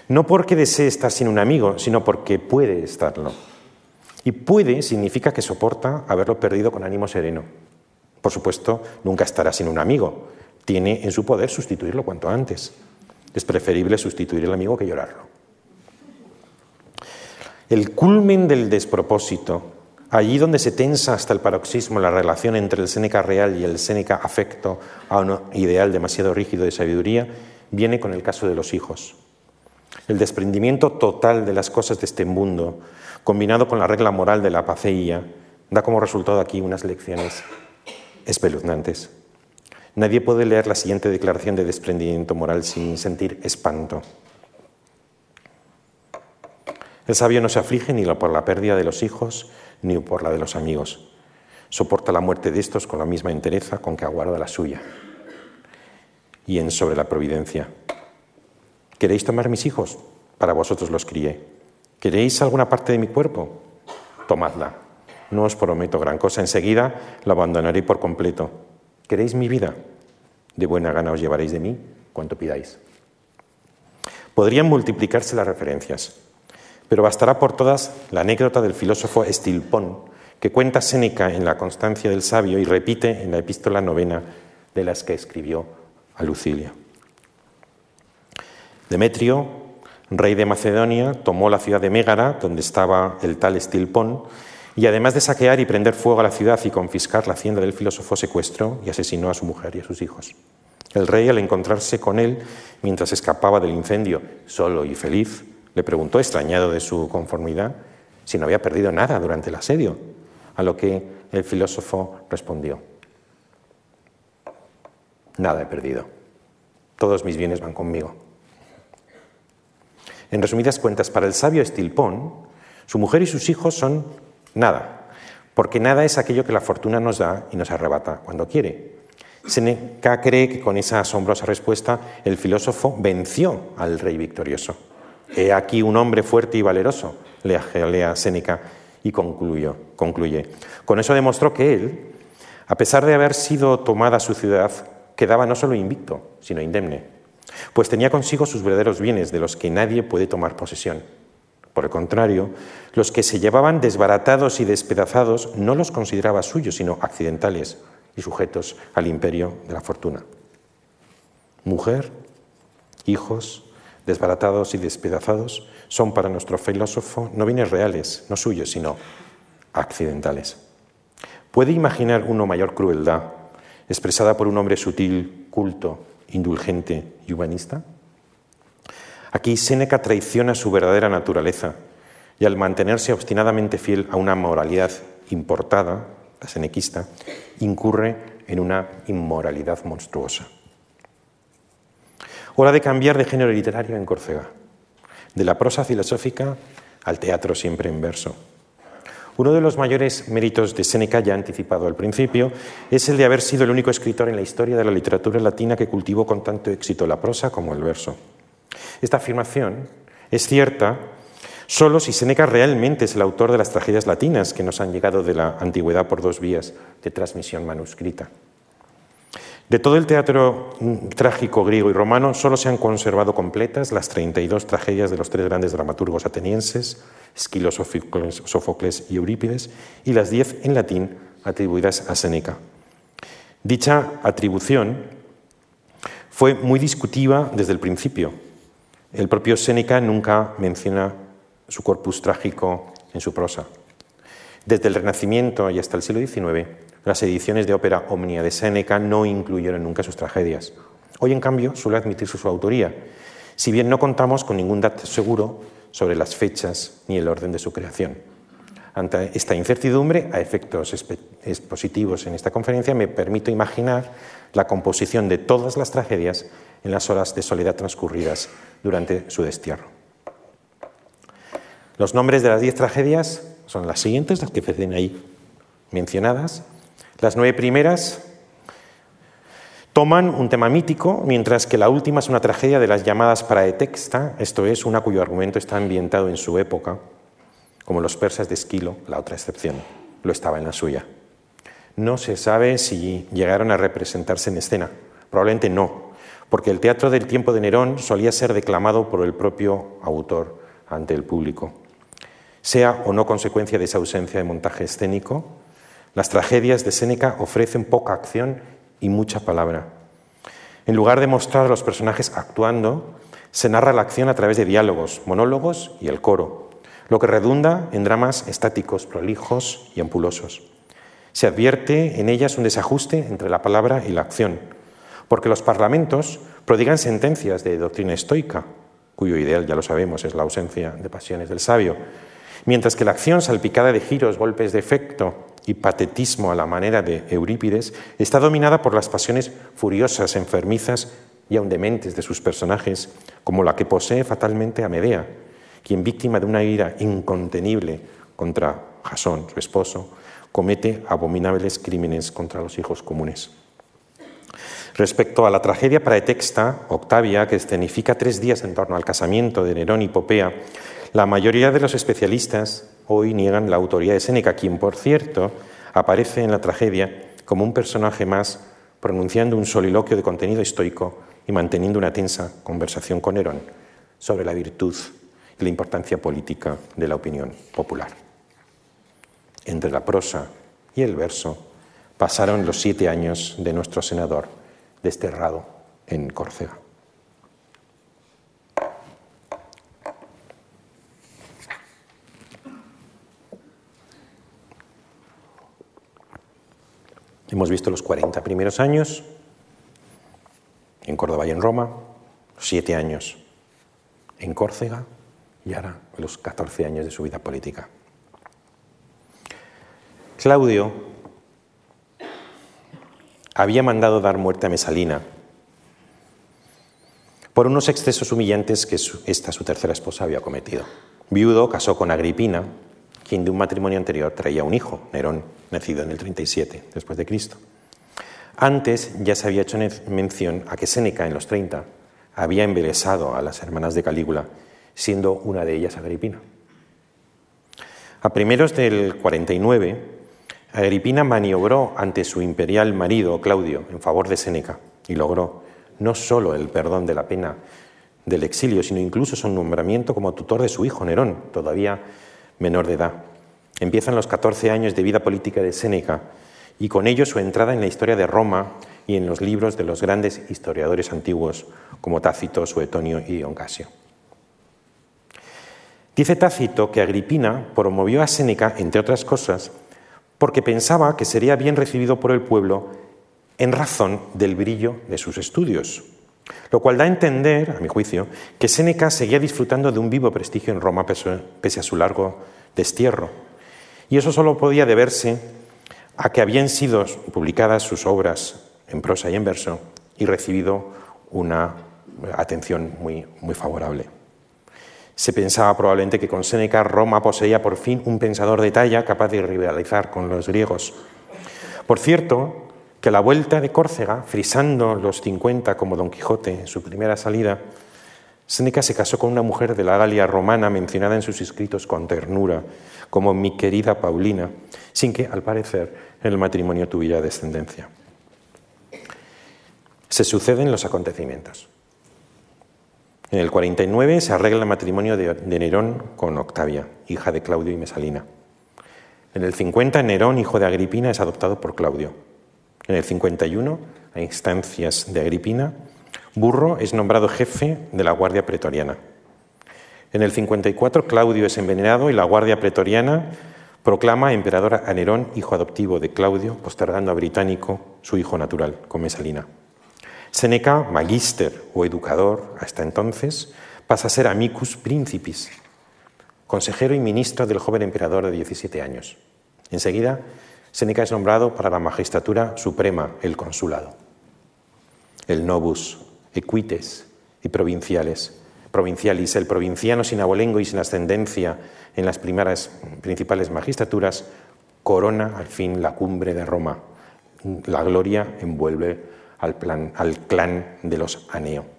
No porque desee estar sin un amigo, sino porque puede estarlo. Y puede significa que soporta haberlo perdido con ánimo sereno. Por supuesto, nunca estará sin un amigo. Tiene en su poder sustituirlo cuanto antes. Es preferible sustituir el amigo que llorarlo. El culmen del despropósito, allí donde se tensa hasta el paroxismo la relación entre el Séneca real y el Séneca afecto a un ideal demasiado rígido de sabiduría, viene con el caso de los hijos. El desprendimiento total de las cosas de este mundo, combinado con la regla moral de la paceía, da como resultado aquí unas lecciones espeluznantes. Nadie puede leer la siguiente declaración de desprendimiento moral sin sentir espanto. El sabio no se aflige ni por la pérdida de los hijos ni por la de los amigos. Soporta la muerte de estos con la misma entereza con que aguarda la suya. Y en sobre la providencia. ¿Queréis tomar mis hijos? Para vosotros los crié. ¿Queréis alguna parte de mi cuerpo? Tomadla. No os prometo gran cosa. Enseguida la abandonaré por completo. ¿Queréis mi vida? De buena gana os llevaréis de mí cuanto pidáis. Podrían multiplicarse las referencias. Pero bastará por todas la anécdota del filósofo Estilpón, que cuenta Séneca en la Constancia del Sabio y repite en la epístola novena de las que escribió a Lucilia. Demetrio, rey de Macedonia, tomó la ciudad de Mégara, donde estaba el tal Estilpón, y además de saquear y prender fuego a la ciudad y confiscar la hacienda del filósofo, secuestró y asesinó a su mujer y a sus hijos. El rey, al encontrarse con él mientras escapaba del incendio, solo y feliz, le preguntó, extrañado de su conformidad, si no había perdido nada durante el asedio, a lo que el filósofo respondió, nada he perdido, todos mis bienes van conmigo. En resumidas cuentas, para el sabio Estilpón, su mujer y sus hijos son nada, porque nada es aquello que la fortuna nos da y nos arrebata cuando quiere. Seneca cree que con esa asombrosa respuesta el filósofo venció al rey victorioso. He aquí un hombre fuerte y valeroso, lea Séneca y concluyó, concluye. Con eso demostró que él, a pesar de haber sido tomada su ciudad, quedaba no solo invicto, sino indemne, pues tenía consigo sus verdaderos bienes de los que nadie puede tomar posesión. Por el contrario, los que se llevaban desbaratados y despedazados no los consideraba suyos, sino accidentales, y sujetos al imperio de la fortuna. Mujer, hijos, desbaratados y despedazados, son para nuestro filósofo no bienes reales, no suyos, sino accidentales. ¿Puede imaginar uno mayor crueldad expresada por un hombre sutil, culto, indulgente y humanista? Aquí Séneca traiciona su verdadera naturaleza y al mantenerse obstinadamente fiel a una moralidad importada, la senequista, incurre en una inmoralidad monstruosa. Hora de cambiar de género literario en Córcega, de la prosa filosófica al teatro siempre en verso. Uno de los mayores méritos de Séneca, ya anticipado al principio, es el de haber sido el único escritor en la historia de la literatura latina que cultivó con tanto éxito la prosa como el verso. Esta afirmación es cierta Solo si Seneca realmente es el autor de las tragedias latinas que nos han llegado de la antigüedad por dos vías de transmisión manuscrita. De todo el teatro mm, trágico griego y romano solo se han conservado completas las 32 tragedias de los tres grandes dramaturgos atenienses, Esquilo, Sófocles y Eurípides, y las 10 en latín atribuidas a Seneca. Dicha atribución fue muy discutiva desde el principio. El propio Séneca nunca menciona su corpus trágico en su prosa. Desde el Renacimiento y hasta el siglo XIX, las ediciones de ópera Omnia de Séneca no incluyeron nunca sus tragedias. Hoy, en cambio, suele admitirse su autoría, si bien no contamos con ningún dato seguro sobre las fechas ni el orden de su creación. Ante esta incertidumbre, a efectos expositivos en esta conferencia, me permito imaginar la composición de todas las tragedias en las horas de soledad transcurridas durante su destierro. Los nombres de las diez tragedias son las siguientes, las que ven ahí mencionadas. Las nueve primeras toman un tema mítico, mientras que la última es una tragedia de las llamadas praetexta, esto es, una cuyo argumento está ambientado en su época, como los persas de Esquilo, la otra excepción, lo estaba en la suya. No se sabe si llegaron a representarse en escena, probablemente no, porque el teatro del tiempo de Nerón solía ser declamado por el propio autor ante el público. Sea o no consecuencia de esa ausencia de montaje escénico, las tragedias de Séneca ofrecen poca acción y mucha palabra. En lugar de mostrar a los personajes actuando, se narra la acción a través de diálogos, monólogos y el coro, lo que redunda en dramas estáticos, prolijos y ampulosos. Se advierte en ellas un desajuste entre la palabra y la acción, porque los parlamentos prodigan sentencias de doctrina estoica, cuyo ideal, ya lo sabemos, es la ausencia de pasiones del sabio, Mientras que la acción salpicada de giros, golpes de efecto y patetismo a la manera de Eurípides está dominada por las pasiones furiosas, enfermizas y aun dementes de sus personajes, como la que posee fatalmente a Medea, quien víctima de una ira incontenible contra Jasón, su esposo, comete abominables crímenes contra los hijos comunes. Respecto a la tragedia praetexta, Octavia, que escenifica tres días en torno al casamiento de Nerón y Popea, la mayoría de los especialistas hoy niegan la autoría de Séneca, quien, por cierto, aparece en la tragedia como un personaje más pronunciando un soliloquio de contenido estoico y manteniendo una tensa conversación con Nerón sobre la virtud y la importancia política de la opinión popular. Entre la prosa y el verso pasaron los siete años de nuestro senador desterrado en Córcega. Hemos visto los 40 primeros años en Córdoba y en Roma, siete años en Córcega y ahora los 14 años de su vida política. Claudio había mandado dar muerte a Mesalina por unos excesos humillantes que esta, su tercera esposa, había cometido. Viudo, casó con Agripina, quien de un matrimonio anterior traía un hijo, Nerón, nacido en el 37 después de Cristo. Antes ya se había hecho mención a que Séneca en los 30 había embelesado a las hermanas de Calígula, siendo una de ellas Agripina. A primeros del 49, Agripina maniobró ante su imperial marido Claudio en favor de Séneca y logró no solo el perdón de la pena del exilio, sino incluso su nombramiento como tutor de su hijo Nerón, todavía menor de edad. Empiezan los 14 años de vida política de Séneca y con ello su entrada en la historia de Roma y en los libros de los grandes historiadores antiguos como Tácito, Suetonio y Oncasio. Dice Tácito que Agripina promovió a Séneca, entre otras cosas, porque pensaba que sería bien recibido por el pueblo en razón del brillo de sus estudios, lo cual da a entender, a mi juicio, que Séneca seguía disfrutando de un vivo prestigio en Roma pese a su largo destierro. Y eso solo podía deberse a que habían sido publicadas sus obras en prosa y en verso y recibido una atención muy, muy favorable. Se pensaba probablemente que con Séneca Roma poseía por fin un pensador de talla capaz de rivalizar con los griegos. Por cierto, que a la vuelta de Córcega, frisando los 50 como Don Quijote en su primera salida, Séneca se casó con una mujer de la Galia romana mencionada en sus escritos con ternura, como mi querida Paulina, sin que, al parecer, el matrimonio tuviera descendencia. Se suceden los acontecimientos. En el 49 se arregla el matrimonio de, Nerón con Octavia, hija de Claudio y Mesalina. En el 50 Nerón, hijo de Agripina, es adoptado por Claudio. En el 51, a instancias de Agripina, Burro es nombrado jefe de la Guardia Pretoriana. En el 54, Claudio es envenenado y la Guardia Pretoriana proclama emperador a Nerón, hijo adoptivo de Claudio, postergando a Británico, su hijo natural, con Mesalina. Seneca, magíster o educador hasta entonces, pasa a ser amicus principis, consejero y ministro del joven emperador de 17 años. Enseguida, Seneca es nombrado para la magistratura suprema, el consulado. El novus, equites y provinciales. Provincialis, el provinciano sin abolengo y sin ascendencia en las primeras principales magistraturas, corona al fin la cumbre de Roma. La gloria envuelve al, plan, al clan de los Aneo.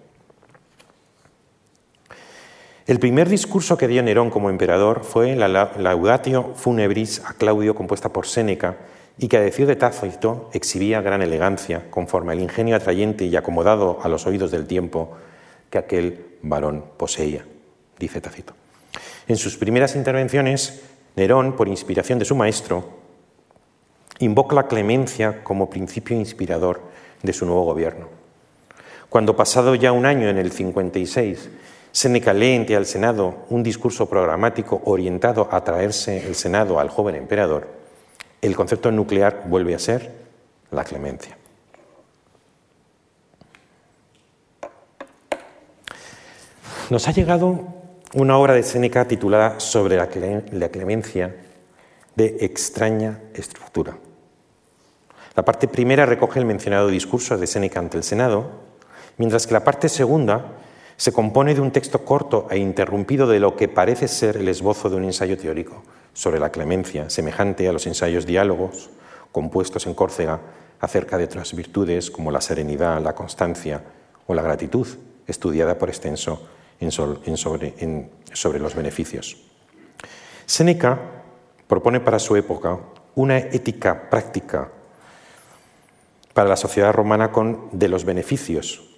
El primer discurso que dio Nerón como emperador fue la Laudatio Funebris a Claudio, compuesta por Séneca, y que a decir de Tácito exhibía gran elegancia, conforme al ingenio atrayente y acomodado a los oídos del tiempo que aquel varón poseía, dice Tácito. En sus primeras intervenciones, Nerón, por inspiración de su maestro, invoca la clemencia como principio inspirador de su nuevo gobierno. Cuando pasado ya un año en el 56, Seneca lee ante al Senado un discurso programático orientado a traerse el Senado al joven emperador, el concepto nuclear vuelve a ser la clemencia. Nos ha llegado una obra de Séneca titulada Sobre la clemencia de extraña estructura. La parte primera recoge el mencionado discurso de Séneca ante el Senado, mientras que la parte segunda se compone de un texto corto e interrumpido de lo que parece ser el esbozo de un ensayo teórico sobre la clemencia, semejante a los ensayos diálogos compuestos en Córcega acerca de otras virtudes como la serenidad, la constancia o la gratitud, estudiada por extenso sobre, sobre los beneficios. Séneca propone para su época una ética práctica para la sociedad romana con de los beneficios,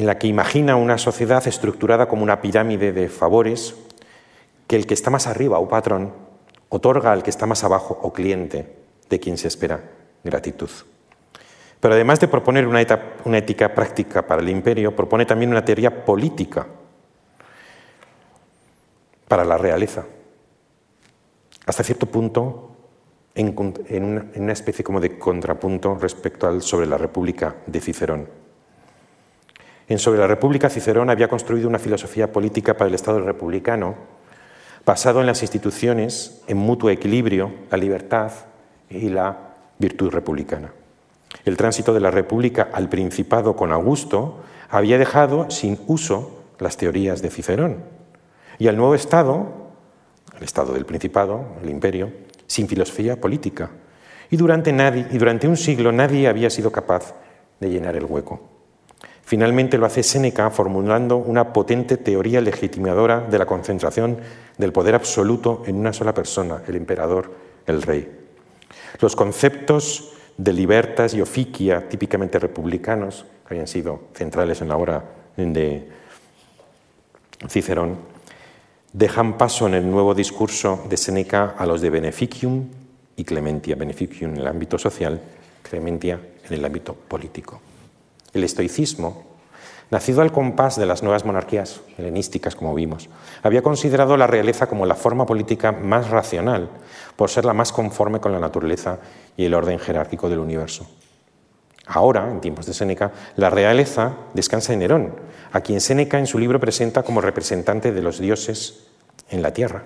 en la que imagina una sociedad estructurada como una pirámide de favores que el que está más arriba o patrón otorga al que está más abajo o cliente de quien se espera gratitud. Pero además de proponer una, ética práctica para el imperio, propone también una teoría política para la realeza. Hasta cierto punto en, una especie como de contrapunto respecto al sobre la República de Cicerón. En Sobre la República, Cicerón había construido una filosofía política para el Estado republicano basado en las instituciones, en mutuo equilibrio, la libertad y la virtud republicana. El tránsito de la República al Principado con Augusto había dejado sin uso las teorías de Cicerón. Y al nuevo Estado, el Estado del Principado, el Imperio, sin filosofía política. Y durante, y durante un siglo nadie había sido capaz de llenar el hueco. Finalmente lo hace Séneca formulando una potente teoría legitimadora de la concentración del poder absoluto en una sola persona, el emperador, el rey. Los conceptos de libertas y oficia típicamente republicanos, que habían sido centrales en la obra de Cicerón, dejan paso en el nuevo discurso de Séneca a los de beneficium y clementia, beneficium en el ámbito social, clementia en el ámbito político. El estoicismo, nacido al compás de las nuevas monarquías helenísticas, como vimos, había considerado la realeza como la forma política más racional, por ser la más conforme con la naturaleza y el orden jerárquico del universo. Ahora, en tiempos de Séneca, la realeza descansa en Nerón, a quien Séneca en su libro presenta como representante de los dioses en la tierra.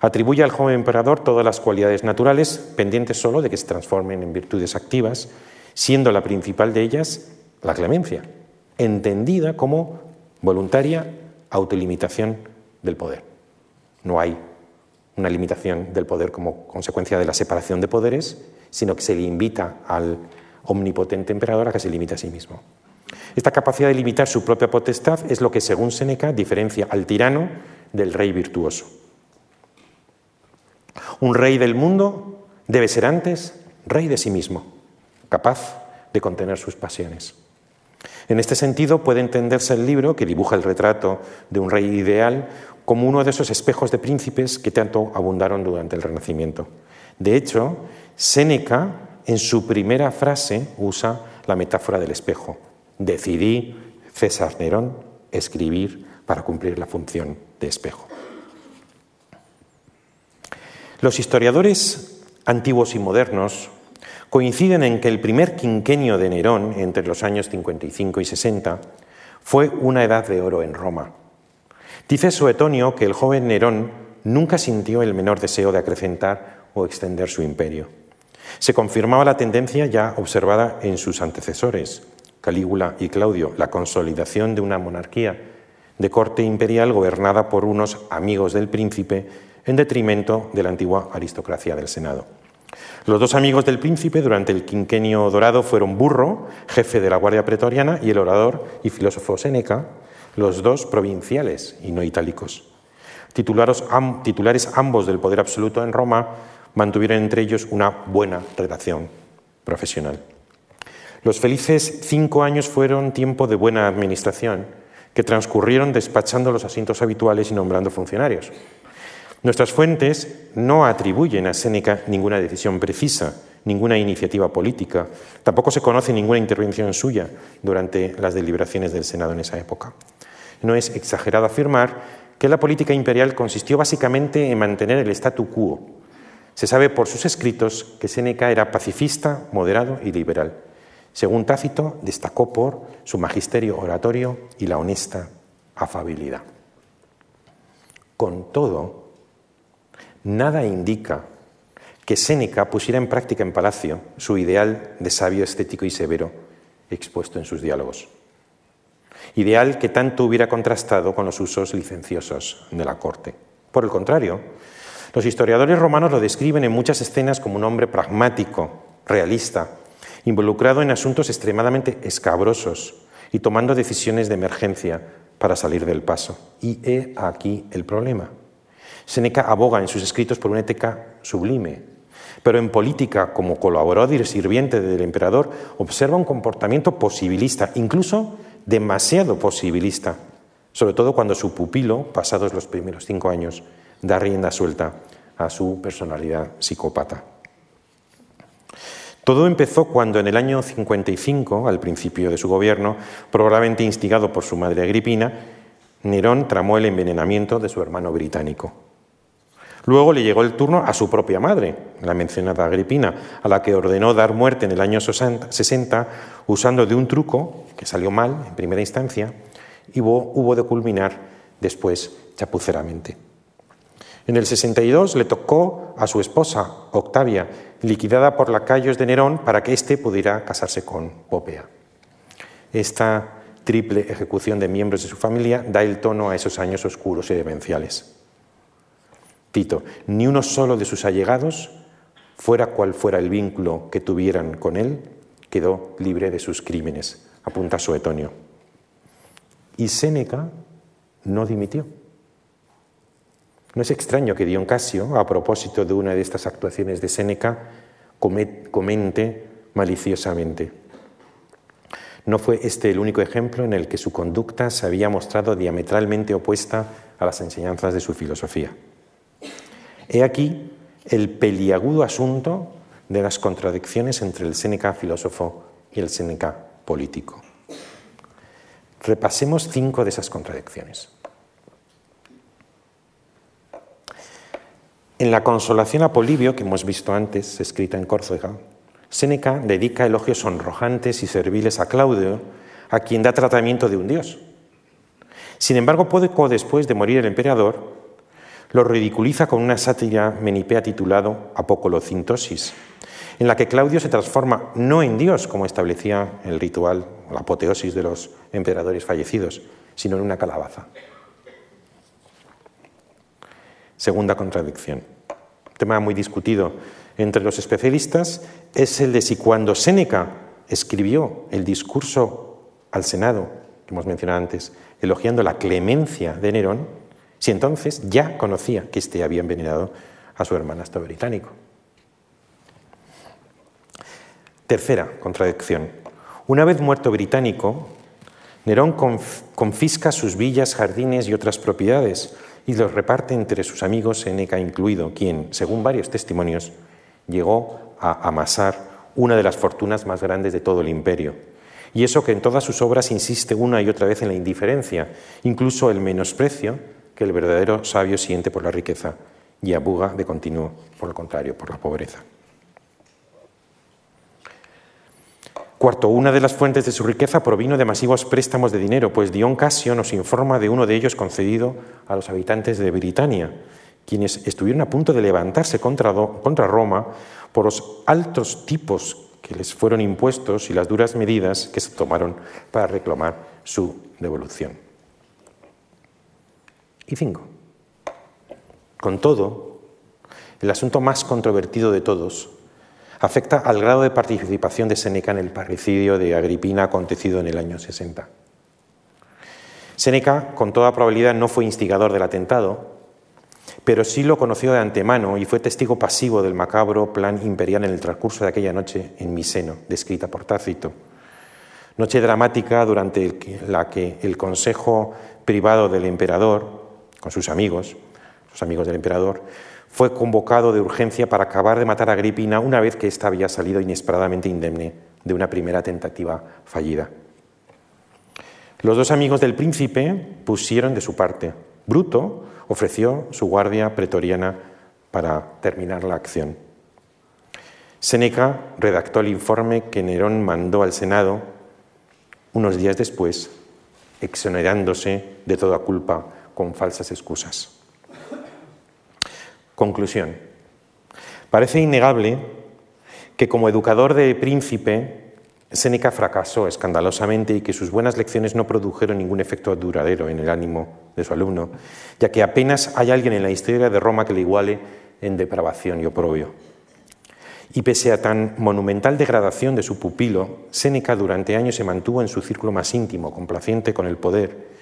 Atribuye al joven emperador todas las cualidades naturales, pendientes solo de que se transformen en virtudes activas, siendo la principal de ellas la clemencia, entendida como voluntaria autolimitación del poder. No hay una limitación del poder como consecuencia de la separación de poderes, sino que se le invita al omnipotente emperador a que se limite a sí mismo. Esta capacidad de limitar su propia potestad es lo que, según Séneca, diferencia al tirano del rey virtuoso. Un rey del mundo debe ser antes rey de sí mismo, capaz de contener sus pasiones. En este sentido puede entenderse el libro que dibuja el retrato de un rey ideal como uno de esos espejos de príncipes que tanto abundaron durante el Renacimiento. De hecho, Séneca en su primera frase usa la metáfora del espejo. Decidí, César Nerón, escribir para cumplir la función de espejo. Los historiadores antiguos y modernos coinciden en que el primer quinquenio de Nerón, entre los años 55 y 60, fue una edad de oro en Roma. Dice Suetonio que el joven Nerón nunca sintió el menor deseo de acrecentar o extender su imperio. Se confirmaba la tendencia ya observada en sus antecesores, Calígula y Claudio, la consolidación de una monarquía de corte imperial gobernada por unos amigos del príncipe en detrimento de la antigua aristocracia del Senado. Los dos amigos del príncipe durante el quinquenio dorado fueron Burro, jefe de la Guardia Pretoriana, y el orador y filósofo Séneca, los dos provinciales y no itálicos. titulares ambos del poder absoluto en Roma, mantuvieron entre ellos una buena relación profesional. Los felices cinco años fueron tiempo de buena administración, que transcurrieron despachando los asientos habituales y nombrando funcionarios. Nuestras fuentes no atribuyen a Séneca ninguna decisión precisa, ninguna iniciativa política, tampoco se conoce ninguna intervención suya durante las deliberaciones del Senado en esa época. No es exagerado afirmar que la política imperial consistió básicamente en mantener el statu quo, se sabe por sus escritos que Séneca era pacifista, moderado y liberal. Según Tácito, destacó por su magisterio oratorio y la honesta afabilidad. Con todo, nada indica que Séneca pusiera en práctica en palacio su ideal de sabio estético y severo expuesto en sus diálogos. Ideal que tanto hubiera contrastado con los usos licenciosos de la corte. Por el contrario, los historiadores romanos lo describen en muchas escenas como un hombre pragmático, realista, involucrado en asuntos extremadamente escabrosos y tomando decisiones de emergencia para salir del paso. Y he aquí el problema. Seneca aboga en sus escritos por una ética sublime, pero en política, como colaborador y sirviente del emperador, observa un comportamiento posibilista, incluso demasiado posibilista, sobre todo cuando su pupilo, pasados los primeros cinco años, da rienda suelta a su personalidad psicópata. Todo empezó cuando en el año 55, al principio de su gobierno, probablemente instigado por su madre Agripina, Nerón tramó el envenenamiento de su hermano británico. Luego le llegó el turno a su propia madre, la mencionada Agripina, a la que ordenó dar muerte en el año 60 usando de un truco que salió mal en primera instancia y hubo de culminar después chapuceramente. En el 62 le tocó a su esposa, Octavia, liquidada por lacayos de Nerón para que éste pudiera casarse con Popea. Esta triple ejecución de miembros de su familia da el tono a esos años oscuros y demenciales. Tito, ni uno solo de sus allegados, fuera cual fuera el vínculo que tuvieran con él, quedó libre de sus crímenes, apunta Suetonio. Y Séneca no dimitió. No es extraño que Dion Casio, a propósito de una de estas actuaciones de Séneca, comente maliciosamente. No fue este el único ejemplo en el que su conducta se había mostrado diametralmente opuesta a las enseñanzas de su filosofía. He aquí el peliagudo asunto de las contradicciones entre el Séneca filósofo y el Séneca político. Repasemos cinco de esas contradicciones. En la Consolación a Polibio, que hemos visto antes, escrita en Córcega, Séneca dedica elogios sonrojantes y serviles a Claudio, a quien da tratamiento de un dios. Sin embargo, poco después de morir el emperador, lo ridiculiza con una sátira menipea titulado Apocolocintosis, en la que Claudio se transforma no en Dios, como establecía el ritual, la apoteosis de los emperadores fallecidos, sino en una calabaza. Segunda contradicción. tema muy discutido entre los especialistas es el de si cuando Séneca escribió el discurso al Senado, que hemos mencionado antes, elogiando la clemencia de Nerón, si entonces ya conocía que éste había envenenado a su hermanastro británico. Tercera contradicción. Una vez muerto británico, Nerón confisca sus villas, jardines y otras propiedades y los reparte entre sus amigos, Seneca incluido, quien, según varios testimonios, llegó a amasar una de las fortunas más grandes de todo el imperio. Y eso que en todas sus obras insiste una y otra vez en la indiferencia, incluso el menosprecio que el verdadero sabio siente por la riqueza y abuga de continuo, por el contrario, por la pobreza. Cuarto, una de las fuentes de su riqueza provino de masivos préstamos de dinero, pues Dion Casio nos informa de uno de ellos concedido a los habitantes de Britania, quienes estuvieron a punto de levantarse contra, contra Roma por los altos tipos que les fueron impuestos y las duras medidas que se tomaron para reclamar su devolución. Y cinco. Con todo, el asunto más controvertido de todos afecta al grado de participación de Séneca en el parricidio de Agripina acontecido en el año 60. Séneca, con toda probabilidad, no fue instigador del atentado, pero sí lo conoció de antemano y fue testigo pasivo del macabro plan imperial en el transcurso de aquella noche en Miseno, descrita por Tácito. Noche dramática durante la que el consejo privado del emperador con sus amigos, los amigos del emperador, fue convocado de urgencia para acabar de matar a Agripina una vez que ésta había salido inesperadamente indemne de una primera tentativa fallida. Los dos amigos del príncipe pusieron de su parte. Bruto ofreció su guardia pretoriana para terminar la acción. Séneca redactó el informe que Nerón mandó al Senado unos días después, exonerándose de toda culpa con falsas excusas. Conclusión. Parece innegable que como educador de príncipe, Séneca fracasó escandalosamente y que sus buenas lecciones no produjeron ningún efecto duradero en el ánimo de su alumno, ya que apenas hay alguien en la historia de Roma que le iguale en depravación y oprobio. Y pese a tan monumental degradación de su pupilo, Séneca durante años se mantuvo en su círculo más íntimo, complaciente con el poder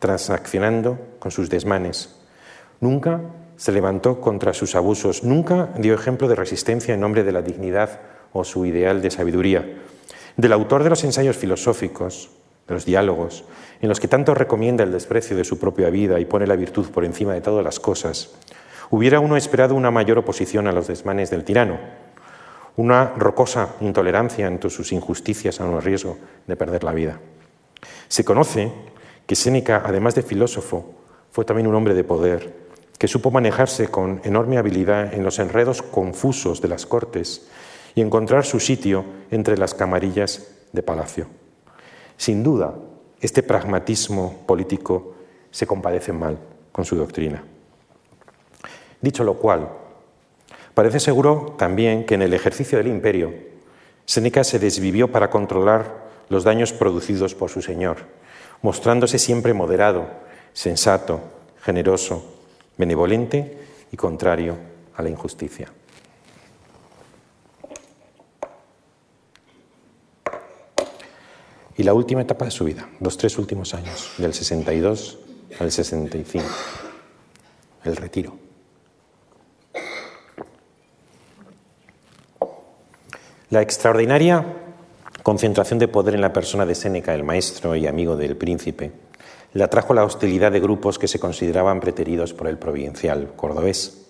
transaccionando con sus desmanes. Nunca se levantó contra sus abusos, nunca dio ejemplo de resistencia en nombre de la dignidad o su ideal de sabiduría. Del autor de los ensayos filosóficos, de los diálogos, en los que tanto recomienda el desprecio de su propia vida y pone la virtud por encima de todas las cosas, hubiera uno esperado una mayor oposición a los desmanes del tirano, una rocosa intolerancia ante sus injusticias a un riesgo de perder la vida. Se conoce que Séneca, además de filósofo, fue también un hombre de poder que supo manejarse con enorme habilidad en los enredos confusos de las cortes y encontrar su sitio entre las camarillas de palacio. Sin duda, este pragmatismo político se compadece mal con su doctrina. Dicho lo cual, parece seguro también que en el ejercicio del imperio, Séneca se desvivió para controlar los daños producidos por su señor, mostrándose siempre moderado, sensato, generoso, benevolente y contrario a la injusticia. Y la última etapa de su vida, los tres últimos años, del 62 al 65, el retiro. La extraordinaria concentración de poder en la persona de Séneca, el maestro y amigo del príncipe, le atrajo la hostilidad de grupos que se consideraban preteridos por el provincial cordobés.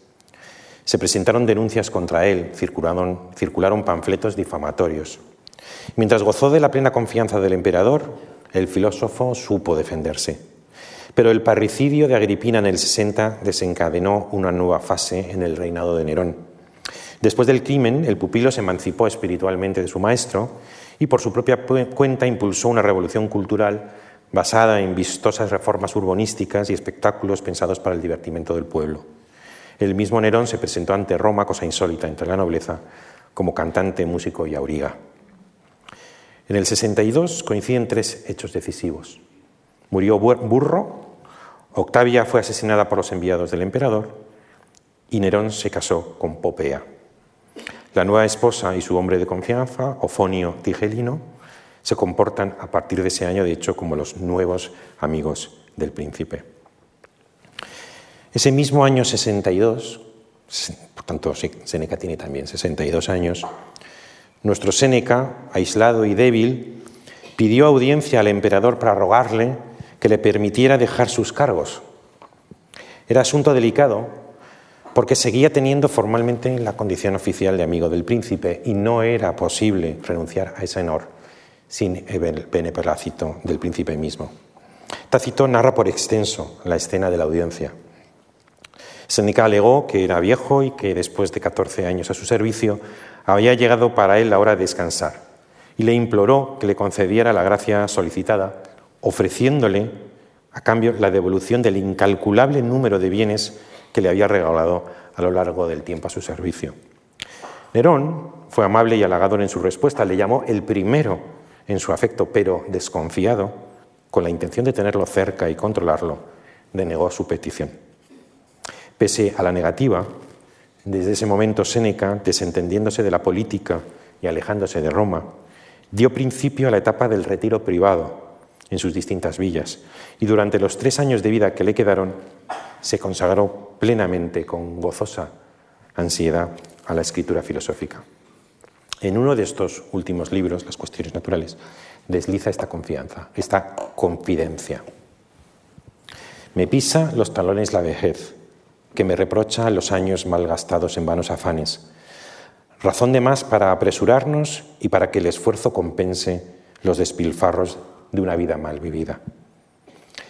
Se presentaron denuncias contra él, circularon, circularon panfletos difamatorios. Mientras gozó de la plena confianza del emperador, el filósofo supo defenderse. Pero el parricidio de Agripina en el 60 desencadenó una nueva fase en el reinado de Nerón. Después del crimen, el pupilo se emancipó espiritualmente de su maestro y por su propia cuenta impulsó una revolución cultural basada en vistosas reformas urbanísticas y espectáculos pensados para el divertimento del pueblo. El mismo Nerón se presentó ante Roma, cosa insólita entre la nobleza, como cantante, músico y auriga. En el 62 coinciden tres hechos decisivos. Murió Burro, Octavia fue asesinada por los enviados del emperador y Nerón se casó con Popea. La nueva esposa y su hombre de confianza, Ofonio Tigelino, se comportan a partir de ese año, de hecho, como los nuevos amigos del príncipe. Ese mismo año 62, por tanto, Séneca tiene también 62 años, nuestro Séneca, aislado y débil, pidió audiencia al emperador para rogarle que le permitiera dejar sus cargos. Era asunto delicado porque seguía teniendo formalmente la condición oficial de amigo del príncipe y no era posible renunciar a ese honor sin el beneplácito del príncipe mismo. Tácito narra por extenso la escena de la audiencia. Séneca alegó que era viejo y que después de 14 años a su servicio había llegado para él la hora de descansar y le imploró que le concediera la gracia solicitada, ofreciéndole a cambio la devolución del incalculable número de bienes que le había regalado a lo largo del tiempo a su servicio. Nerón fue amable y halagador en su respuesta, le llamó el primero en su afecto, pero desconfiado, con la intención de tenerlo cerca y controlarlo, denegó su petición. Pese a la negativa, desde ese momento Séneca, desentendiéndose de la política y alejándose de Roma, dio principio a la etapa del retiro privado en sus distintas villas y durante los tres años de vida que le quedaron se consagró plenamente con gozosa ansiedad a la escritura filosófica. En uno de estos últimos libros, Las cuestiones naturales, desliza esta confianza, esta confidencia. Me pisa los talones la vejez, que me reprocha los años mal gastados en vanos afanes. Razón de más para apresurarnos y para que el esfuerzo compense los despilfarros de una vida mal vivida.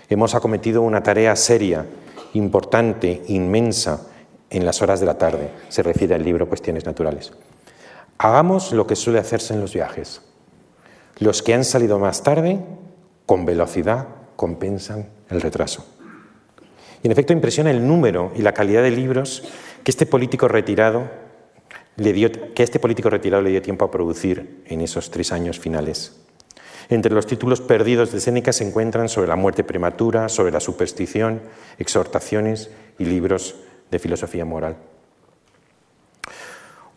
Hemos acometido una tarea seria, importante, inmensa en las horas de la tarde, se refiere al libro Cuestiones Naturales. Hagamos lo que suele hacerse en los viajes. Los que han salido más tarde, con velocidad, compensan el retraso. Y en efecto impresiona el número y la calidad de libros que este político retirado le dio, que este político retirado le dio tiempo a producir en esos tres años finales. Entre los títulos perdidos de Séneca se encuentran sobre la muerte prematura, sobre la superstición, exhortaciones y libros de filosofía moral.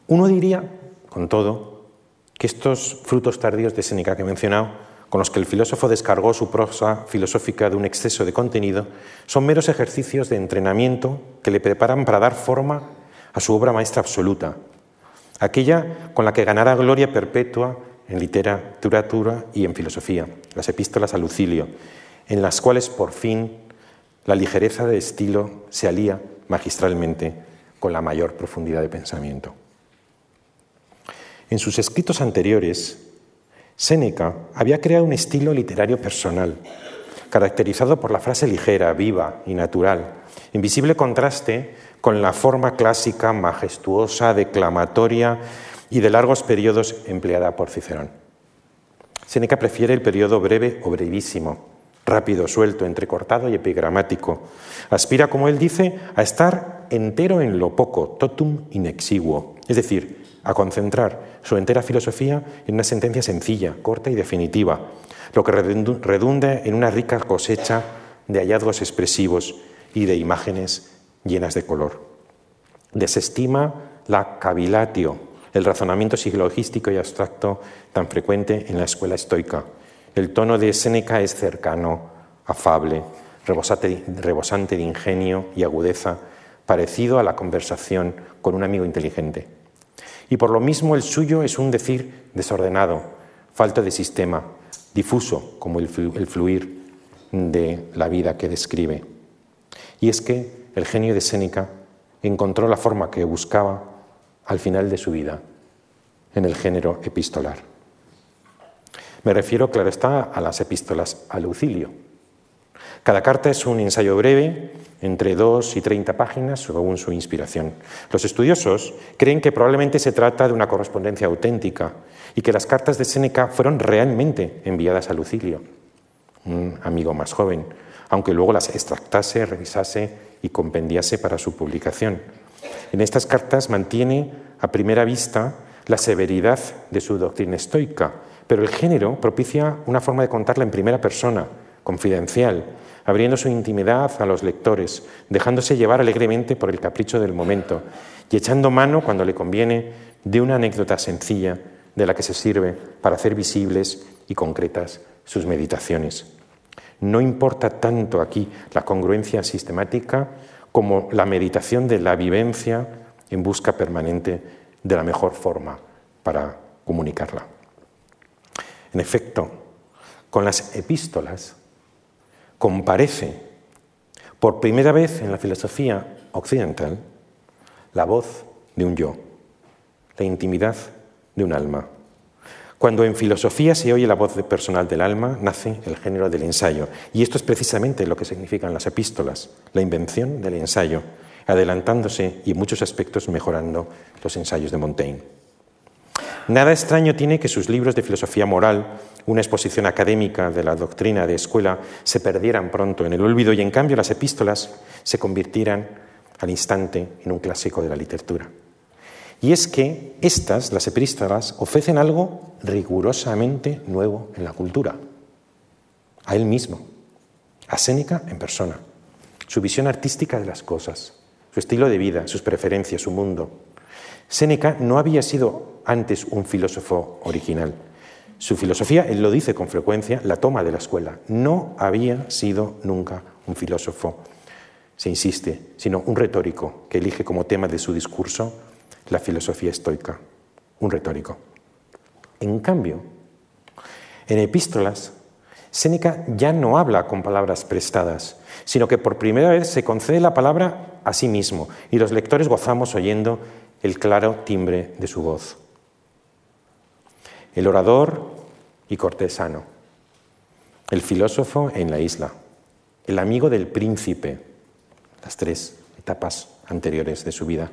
Uno diría con todo, que estos frutos tardíos de Séneca que he mencionado, con los que el filósofo descargó su prosa filosófica de un exceso de contenido, son meros ejercicios de entrenamiento que le preparan para dar forma a su obra maestra absoluta, aquella con la que ganará gloria perpetua en literatura y en filosofía, las epístolas a Lucilio, en las cuales por fin la ligereza de estilo se alía magistralmente con la mayor profundidad de pensamiento. En sus escritos anteriores, Séneca había creado un estilo literario personal, caracterizado por la frase ligera, viva y natural, en visible contraste con la forma clásica, majestuosa, declamatoria y de largos periodos empleada por Cicerón. Séneca prefiere el periodo breve o brevísimo, rápido, suelto, entrecortado y epigramático. Aspira, como él dice, a estar entero en lo poco, totum in exiguo, es decir, a concentrar su entera filosofía en una sentencia sencilla, corta y definitiva, lo que redunde en una rica cosecha de hallazgos expresivos y de imágenes llenas de color. Desestima la cavilatio, el razonamiento silogístico y abstracto tan frecuente en la escuela estoica. El tono de Séneca es cercano, afable, rebosante de ingenio y agudeza, parecido a la conversación con un amigo inteligente. Y por lo mismo el suyo es un decir desordenado, falto de sistema, difuso como el fluir de la vida que describe. Y es que el genio de Séneca encontró la forma que buscaba al final de su vida en el género epistolar. Me refiero, claro está, a las epístolas a Lucilio. Cada carta es un ensayo breve, entre dos y treinta páginas, según su inspiración. Los estudiosos creen que probablemente se trata de una correspondencia auténtica y que las cartas de Séneca fueron realmente enviadas a Lucilio, un amigo más joven, aunque luego las extractase, revisase y compendiase para su publicación. En estas cartas mantiene a primera vista la severidad de su doctrina estoica, pero el género propicia una forma de contarla en primera persona, confidencial, abriendo su intimidad a los lectores, dejándose llevar alegremente por el capricho del momento y echando mano, cuando le conviene, de una anécdota sencilla de la que se sirve para hacer visibles y concretas sus meditaciones. No importa tanto aquí la congruencia sistemática como la meditación de la vivencia en busca permanente de la mejor forma para comunicarla. En efecto, con las epístolas comparece por primera vez en la filosofía occidental la voz de un yo, la intimidad de un alma. Cuando en filosofía se oye la voz personal del alma, nace el género del ensayo. Y esto es precisamente lo que significan las epístolas, la invención del ensayo, adelantándose y en muchos aspectos mejorando los ensayos de Montaigne. Nada extraño tiene que sus libros de filosofía moral, una exposición académica de la doctrina de escuela, se perdieran pronto en el olvido y en cambio las epístolas se convirtieran al instante en un clásico de la literatura. Y es que estas, las epístolas, ofrecen algo rigurosamente nuevo en la cultura. A él mismo, a Séneca en persona, su visión artística de las cosas, su estilo de vida, sus preferencias, su mundo. Séneca no había sido antes un filósofo original. Su filosofía, él lo dice con frecuencia, la toma de la escuela. No había sido nunca un filósofo, se insiste, sino un retórico que elige como tema de su discurso la filosofía estoica, un retórico. En cambio, en epístolas, Séneca ya no habla con palabras prestadas, sino que por primera vez se concede la palabra a sí mismo y los lectores gozamos oyendo el claro timbre de su voz. El orador y cortesano, el filósofo en la isla, el amigo del príncipe, las tres etapas anteriores de su vida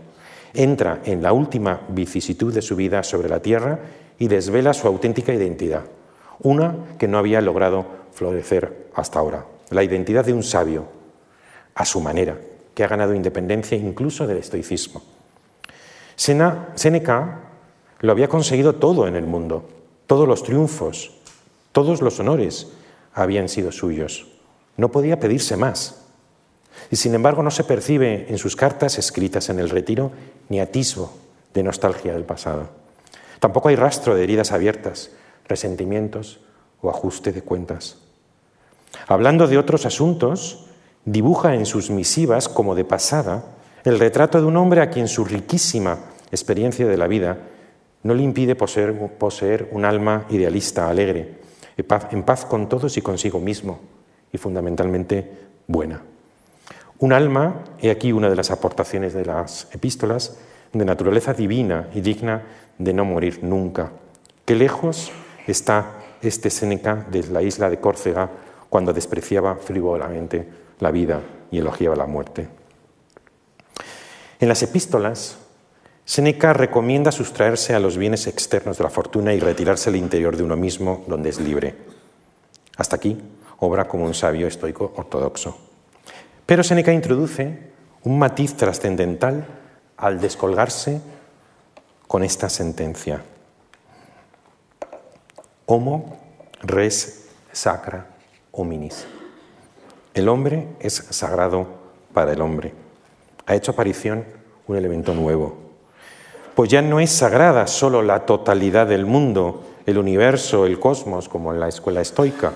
entra en la última vicisitud de su vida sobre la tierra y desvela su auténtica identidad, una que no había logrado florecer hasta ahora, la identidad de un sabio, a su manera, que ha ganado independencia incluso del estoicismo. Séneca lo había conseguido todo en el mundo, todos los triunfos, todos los honores habían sido suyos. No podía pedirse más. Y sin embargo no se percibe en sus cartas escritas en el retiro ni atisbo de nostalgia del pasado. Tampoco hay rastro de heridas abiertas, resentimientos o ajuste de cuentas. Hablando de otros asuntos, dibuja en sus misivas, como de pasada, el retrato de un hombre a quien su riquísima experiencia de la vida no le impide poseer, un alma idealista, alegre, en paz con todos y consigo mismo, y fundamentalmente buena. Un alma, he aquí una de las aportaciones de las epístolas, de naturaleza divina y digna de no morir nunca. Qué lejos está este Séneca de la isla de Córcega cuando despreciaba frívolamente la vida y elogiaba la muerte. En las epístolas, Séneca recomienda sustraerse a los bienes externos de la fortuna y retirarse al interior de uno mismo, donde es libre. Hasta aquí obra como un sabio estoico ortodoxo. Pero Séneca introduce un matiz trascendental al descolgarse con esta sentencia. Homo res sacra hominis. El hombre es sagrado para el hombre. Ha hecho aparición un elemento nuevo. Pues ya no es sagrada solo la totalidad del mundo, el universo, el cosmos, como en la escuela estoica.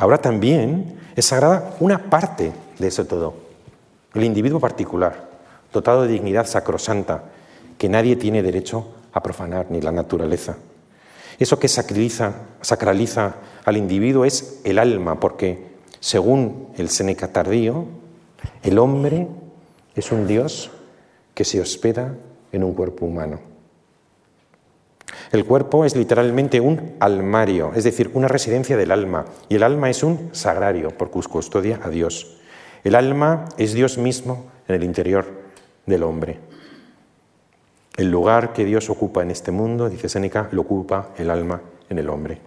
Ahora también es sagrada una parte de eso todo, el individuo particular, dotado de dignidad sacrosanta, que nadie tiene derecho a profanar, ni la naturaleza. Eso que sacraliza, sacraliza al individuo es el alma, porque según el Seneca tardío, el hombre es un Dios que se hospeda en un cuerpo humano. El cuerpo es literalmente un almario, es decir, una residencia del alma, y el alma es un sagrario, porque custodia a Dios. El alma es Dios mismo en el interior del hombre. El lugar que Dios ocupa en este mundo, dice Séneca, lo ocupa el alma en el hombre.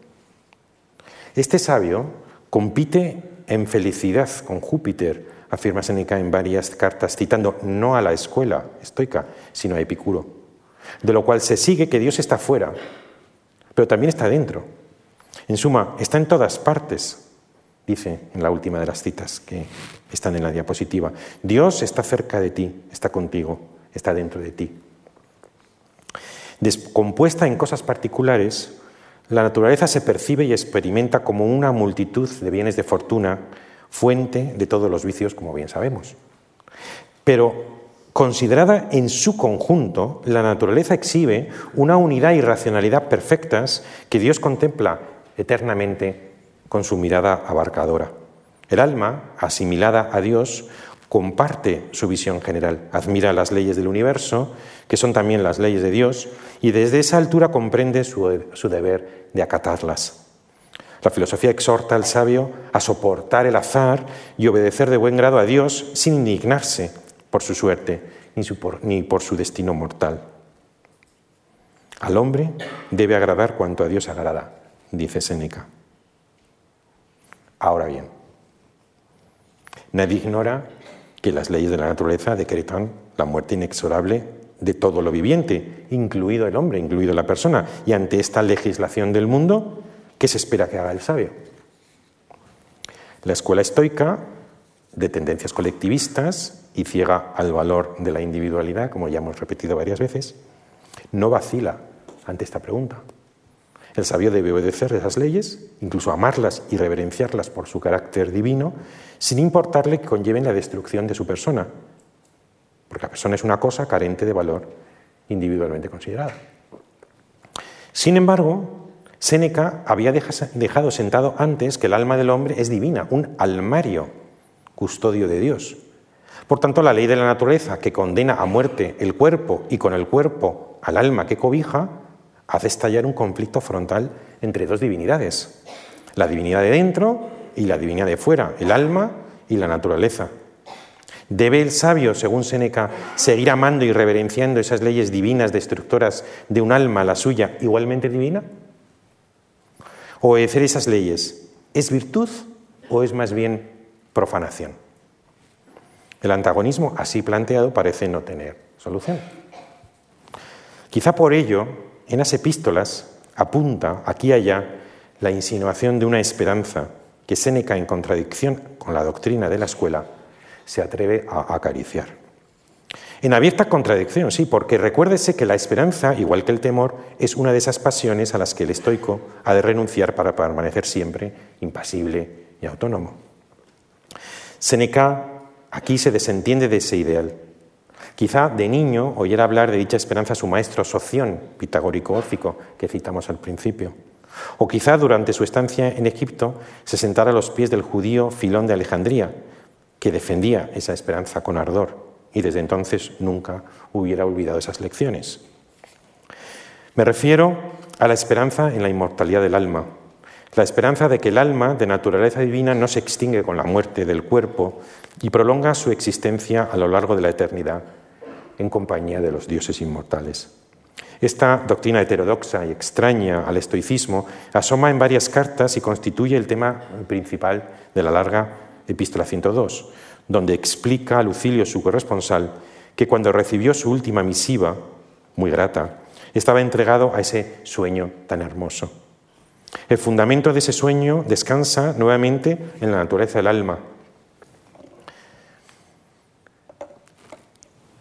Este sabio compite en felicidad con Júpiter, afirma Seneca en varias cartas, citando no a la escuela estoica, sino a Epicuro, de lo cual se sigue que Dios está fuera, pero también está dentro. En suma, está en todas partes, dice en la última de las citas que están en la diapositiva. Dios está cerca de ti, está contigo, está dentro de ti. Descompuesta en cosas particulares, la naturaleza se percibe y experimenta como una multitud de bienes de fortuna, fuente de todos los vicios, como bien sabemos. Pero considerada en su conjunto, la naturaleza exhibe una unidad y racionalidad perfectas que Dios contempla eternamente con su mirada abarcadora. El alma, asimilada a Dios, comparte su visión general, admira las leyes del universo, que son también las leyes de Dios, y desde esa altura comprende su, deber de acatarlas. La filosofía exhorta al sabio a soportar el azar y obedecer de buen grado a Dios sin indignarse por su suerte ni por su destino mortal. Al hombre debe agradar cuanto a Dios agrada, dice Séneca. Ahora bien, nadie ignora que las leyes de la naturaleza decretan la muerte inexorable de todo lo viviente, incluido el hombre, incluido la persona. Y ante esta legislación del mundo, ¿qué se espera que haga el sabio? La escuela estoica, de tendencias colectivistas y ciega al valor de la individualidad, como ya hemos repetido varias veces, no vacila ante esta pregunta. El sabio debe obedecer esas leyes, incluso amarlas y reverenciarlas por su carácter divino, sin importarle que conlleven la destrucción de su persona, porque la persona es una cosa carente de valor individualmente considerada. Sin embargo, Séneca había dejado sentado antes que el alma del hombre es divina, un almario, custodio de Dios. Por tanto, la ley de la naturaleza que condena a muerte el cuerpo y con el cuerpo al alma que cobija, hace estallar un conflicto frontal entre dos divinidades, la divinidad de dentro y la divinidad de fuera, el alma y la naturaleza. ¿Debe el sabio, según Séneca, seguir amando y reverenciando esas leyes divinas destructoras de un alma, la suya, igualmente divina? ¿Obedecer esas leyes es virtud o es más bien profanación? El antagonismo así planteado parece no tener solución. Quizá por ello en las epístolas apunta aquí y allá la insinuación de una esperanza que Séneca, en contradicción con la doctrina de la escuela, se atreve a acariciar. En abierta contradicción, sí, porque recuérdese que la esperanza, igual que el temor, es una de esas pasiones a las que el estoico ha de renunciar para permanecer siempre impasible y autónomo. Séneca aquí se desentiende de ese ideal Quizá de niño oyera hablar de dicha esperanza su maestro Soción, pitagórico órfico, que citamos al principio. O quizá durante su estancia en Egipto se sentara a los pies del judío Filón de Alejandría, que defendía esa esperanza con ardor y desde entonces nunca hubiera olvidado esas lecciones. Me refiero a la esperanza en la inmortalidad del alma, la esperanza de que el alma de naturaleza divina no se extingue con la muerte del cuerpo y prolonga su existencia a lo largo de la eternidad en compañía de los dioses inmortales. Esta doctrina heterodoxa y extraña al estoicismo asoma en varias cartas y constituye el tema principal de la larga epístola 102, donde explica a Lucilio, su corresponsal, que cuando recibió su última misiva, muy grata, estaba entregado a ese sueño tan hermoso. El fundamento de ese sueño descansa nuevamente en la naturaleza del alma,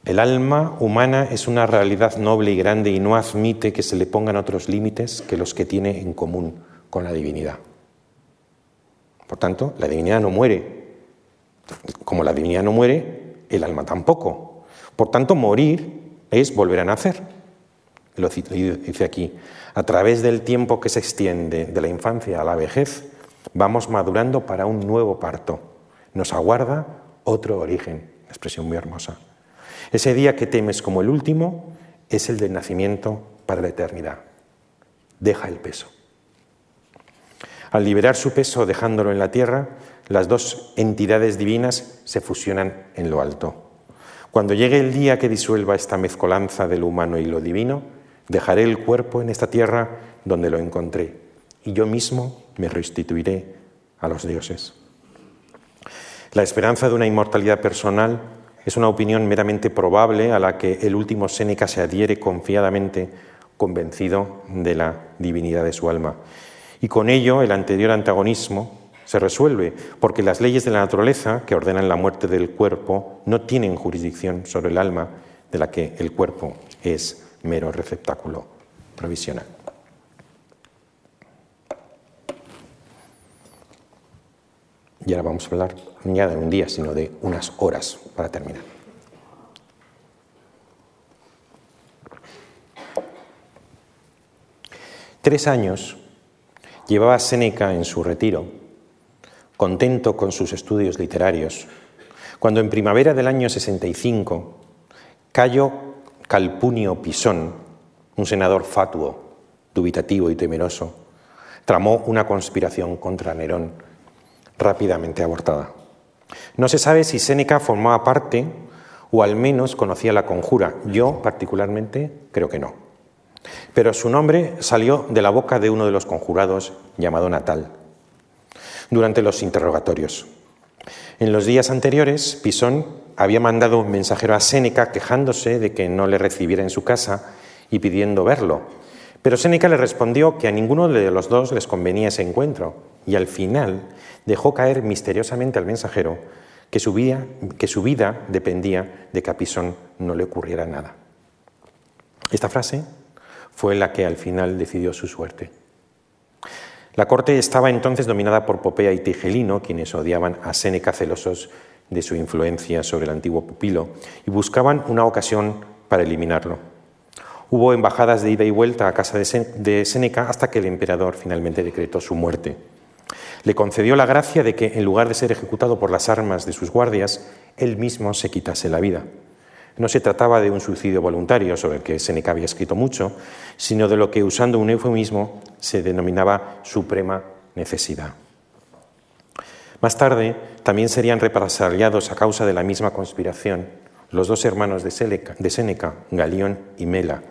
El alma humana es una realidad noble y grande y no admite que se le pongan otros límites que los que tiene en común con la divinidad. Por tanto, la divinidad no muere. Como la divinidad no muere, el alma tampoco. Por tanto, morir es volver a nacer. Dice aquí. A través del tiempo que se extiende de la infancia a la vejez, vamos madurando para un nuevo parto. Nos aguarda otro origen. Expresión muy hermosa. Ese día que temes como el último es el del nacimiento para la eternidad. Deja el peso. Al liberar su peso dejándolo en la tierra, las dos entidades divinas se fusionan en lo alto. Cuando llegue el día que disuelva esta mezcolanza de lo humano y lo divino, dejaré el cuerpo en esta tierra donde lo encontré y yo mismo me restituiré a los dioses. La esperanza de una inmortalidad personal es una opinión meramente probable a la que el último Séneca se adhiere confiadamente, convencido de la divinidad de su alma. Y con ello el anterior antagonismo se resuelve, porque las leyes de la naturaleza que ordenan la muerte del cuerpo no tienen jurisdicción sobre el alma, de la que el cuerpo es mero receptáculo provisional. Y ahora vamos a hablar ya de un día, sino de unas horas para terminar. Tres años llevaba Séneca en su retiro, contento con sus estudios literarios, cuando en primavera del año 65 Cayo Calpunio Pisón, un senador fatuo, dubitativo y temeroso, tramó una conspiración contra Nerón rápidamente abortada. No se sabe si Séneca formaba parte o al menos conocía la conjura. Yo, particularmente, creo que no. Pero su nombre salió de la boca de uno de los conjurados llamado Natal durante los interrogatorios. En los días anteriores, Pisón había mandado un mensajero a Séneca quejándose de que no le recibiera en su casa y pidiendo verlo. Pero Séneca le respondió que a ninguno de los dos les convenía ese encuentro y al final dejó caer misteriosamente al mensajero que su vida, dependía de que a Pisón no le ocurriera nada. Esta frase fue la que al final decidió su suerte. La corte estaba entonces dominada por Popea y Tigelino, quienes odiaban a Séneca celosos de su influencia sobre el antiguo pupilo y buscaban una ocasión para eliminarlo. Hubo embajadas de ida y vuelta a casa de Séneca hasta que el emperador finalmente decretó su muerte le concedió la gracia de que, en lugar de ser ejecutado por las armas de sus guardias, él mismo se quitase la vida. No se trataba de un suicidio voluntario, sobre el que Seneca había escrito mucho, sino de lo que, usando un eufemismo, se denominaba suprema necesidad. Más tarde, también serían represaliados a causa de la misma conspiración los dos hermanos de Séneca, Galión y Mela,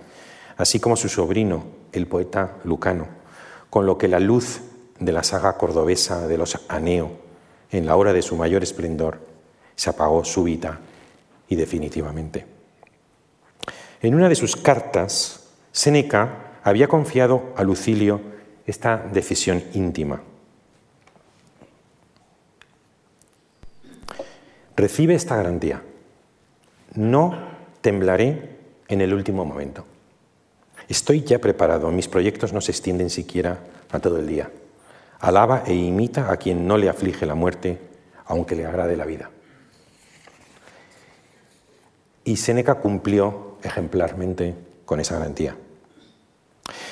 así como su sobrino, el poeta Lucano, con lo que la luz de la saga cordobesa de los Aneo, en la hora de su mayor esplendor, se apagó súbita y definitivamente. En una de sus cartas, Séneca había confiado a Lucilio esta decisión íntima. Recibe esta garantía. No temblaré en el último momento. Estoy ya preparado, mis proyectos no se extienden siquiera a todo el día. Alaba e imita a quien no le aflige la muerte, aunque le agrade la vida. Y Séneca cumplió ejemplarmente con esa garantía.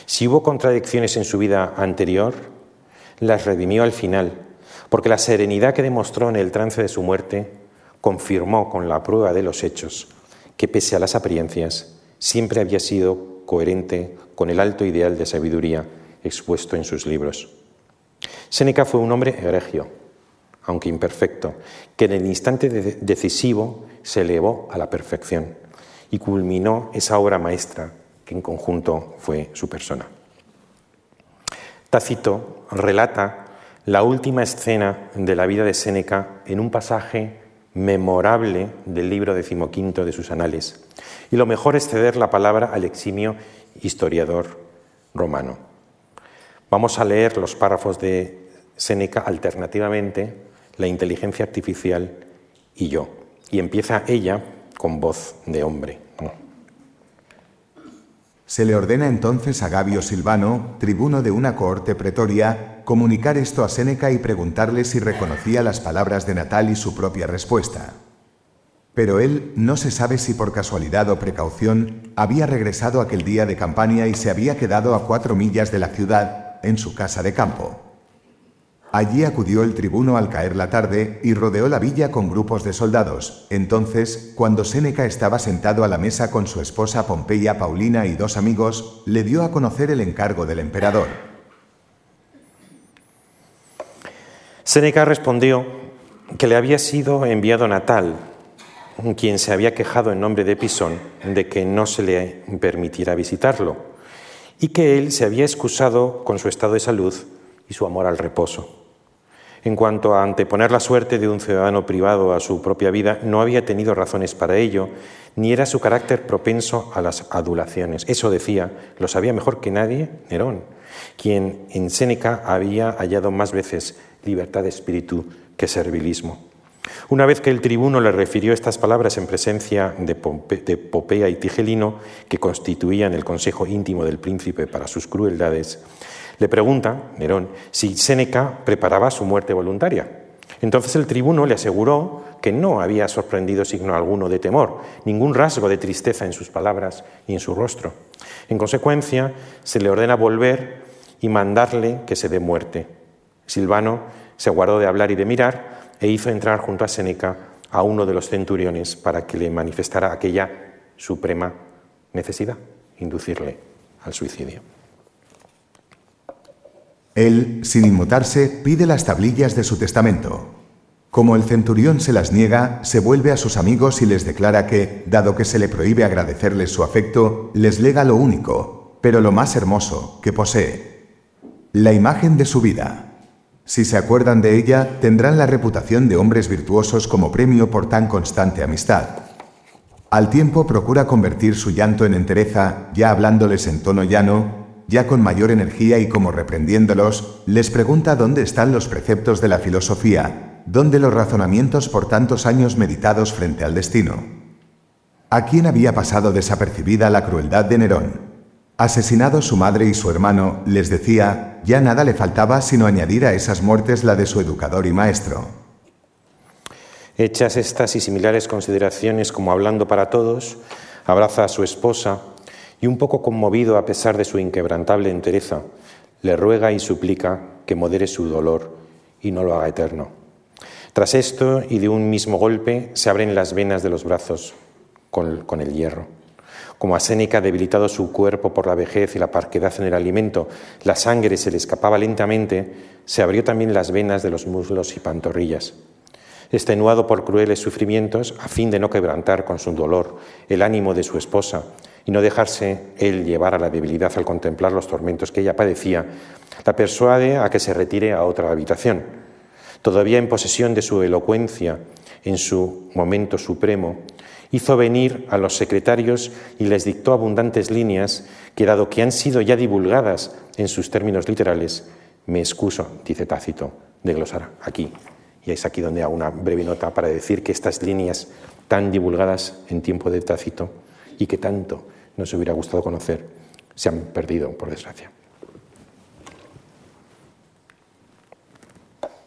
Si hubo contradicciones en su vida anterior, las redimió al final, porque la serenidad que demostró en el trance de su muerte confirmó con la prueba de los hechos que pese a las apariencias, siempre había sido coherente con el alto ideal de sabiduría expuesto en sus libros. Séneca fue un hombre egregio, aunque imperfecto, que en el instante decisivo se elevó a la perfección y culminó esa obra maestra que en conjunto fue su persona. Tácito relata la última escena de la vida de Séneca en un pasaje memorable del libro decimoquinto de sus anales. Y lo mejor es ceder la palabra al eximio historiador romano. Vamos a leer los párrafos de Séneca alternativamente, la inteligencia artificial y yo. Y empieza ella con voz de hombre. Se le ordena entonces a Gabio Silvano, tribuno de una cohorte pretoria, comunicar esto a Séneca y preguntarle si reconocía las palabras de Natal y su propia respuesta. Pero él, no se sabe si por casualidad o precaución, había regresado aquel día de campaña y se había quedado a cuatro millas de la ciudad, en su casa de campo. Allí acudió el tribuno al caer la tarde y rodeó la villa con grupos de soldados. Entonces, cuando Séneca estaba sentado a la mesa con su esposa Pompeya Paulina y dos amigos, le dio a conocer el encargo del emperador. Séneca respondió que le había sido enviado Natal, quien se había quejado en nombre de Pisón de que no se le permitiera visitarlo, y que él se había excusado con su estado de salud y su amor al reposo. En cuanto a anteponer la suerte de un ciudadano privado a su propia vida, no había tenido razones para ello, ni era su carácter propenso a las adulaciones. Eso decía, lo sabía mejor que nadie Nerón, quien en Séneca había hallado más veces libertad de espíritu que servilismo. Una vez que el tribuno le refirió estas palabras en presencia de, Popea y Tigelino, que constituían el consejo íntimo del príncipe para sus crueldades, le pregunta, Nerón, si Séneca preparaba su muerte voluntaria. Entonces el tribuno le aseguró que no había sorprendido signo alguno de temor, ningún rasgo de tristeza en sus palabras y en su rostro. En consecuencia, se le ordena volver y mandarle que se dé muerte. Silvano se guardó de hablar y de mirar e hizo entrar junto a Séneca a uno de los centuriones para que le manifestara aquella suprema necesidad, inducirle al suicidio. Él, sin inmutarse, pide las tablillas de su testamento. Como el centurión se las niega, se vuelve a sus amigos y les declara que, dado que se le prohíbe agradecerles su afecto, les lega lo único, pero lo más hermoso, que posee. La imagen de su vida. Si se acuerdan de ella, tendrán la reputación de hombres virtuosos como premio por tan constante amistad. Al tiempo procura convertir su llanto en entereza, ya hablándoles en tono llano, ya con mayor energía y como reprendiéndolos, les pregunta dónde están los preceptos de la filosofía, dónde los razonamientos por tantos años meditados frente al destino. ¿A quién había pasado desapercibida la crueldad de Nerón? Asesinado su madre y su hermano, les decía, ya nada le faltaba sino añadir a esas muertes la de su educador y maestro. Hechas estas y similares consideraciones como hablando para todos, abraza a su esposa y un poco conmovido a pesar de su inquebrantable entereza, le ruega y suplica que modere su dolor y no lo haga eterno. Tras esto y de un mismo golpe se abren las venas de los brazos con, el hierro. Como a Séneca, debilitado su cuerpo por la vejez y la parquedad en el alimento, la sangre se le escapaba lentamente, se abrió también las venas de los muslos y pantorrillas. Extenuado por crueles sufrimientos, a fin de no quebrantar con su dolor el ánimo de su esposa y no dejarse él llevar a la debilidad al contemplar los tormentos que ella padecía, la persuade a que se retire a otra habitación. Todavía en posesión de su elocuencia, en su momento supremo, hizo venir a los secretarios y les dictó abundantes líneas que, dado que han sido ya divulgadas en sus términos literales, me excuso, dice Tácito, de glosar aquí. Y es aquí donde hago una breve nota para decir que estas líneas tan divulgadas en tiempo de Tácito y que tanto nos hubiera gustado conocer, se han perdido, por desgracia.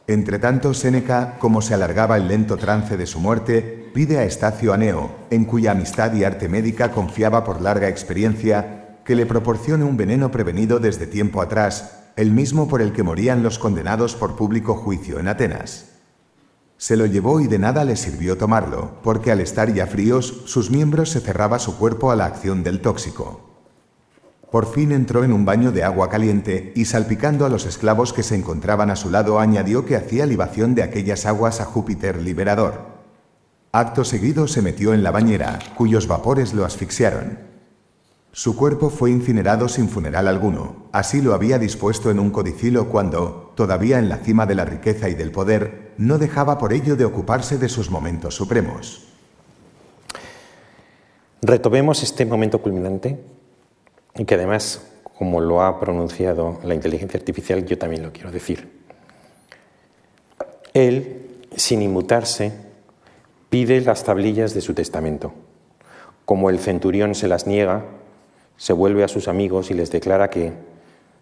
Entretanto, Séneca, como se alargaba el lento trance de su muerte, pide a Estacio Aneo, en cuya amistad y arte médica confiaba por larga experiencia, que le proporcione un veneno prevenido desde tiempo atrás, el mismo por el que morían los condenados por público juicio en Atenas. Se lo llevó y de nada le sirvió tomarlo, porque al estar ya fríos, sus miembros se cerraba su cuerpo a la acción del tóxico. Por fin entró en un baño de agua caliente y salpicando a los esclavos que se encontraban a su lado añadió que hacía libación de aquellas aguas a Júpiter liberador. Acto seguido se metió en la bañera, cuyos vapores lo asfixiaron. Su cuerpo fue incinerado sin funeral alguno, así lo había dispuesto en un codicilo cuando, todavía en la cima de la riqueza y del poder, no dejaba por ello de ocuparse de sus momentos supremos. Retomemos este momento culminante y que además, como lo ha pronunciado la inteligencia artificial, yo también lo quiero decir. Él, sin inmutarse, pide las tablillas de su testamento. Como el centurión se las niega, se vuelve a sus amigos y les declara que,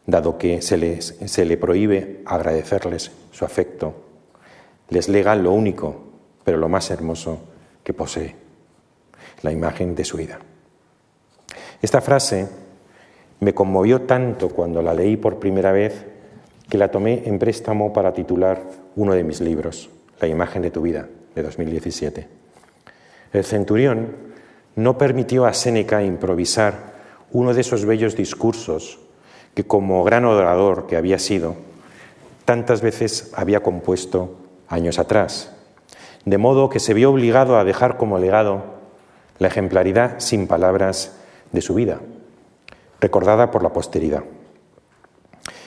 dado que se, se le prohíbe agradecerles su afecto, les lega lo único, pero lo más hermoso que posee, la imagen de su vida. Esta frase me conmovió tanto cuando la leí por primera vez que la tomé en préstamo para titular uno de mis libros, La imagen de tu vida, de 2017. El centurión no permitió a Séneca improvisar uno de esos bellos discursos que como gran orador que había sido, tantas veces había compuesto años atrás, de modo que se vio obligado a dejar como legado la ejemplaridad sin palabras de su vida, recordada por la posteridad.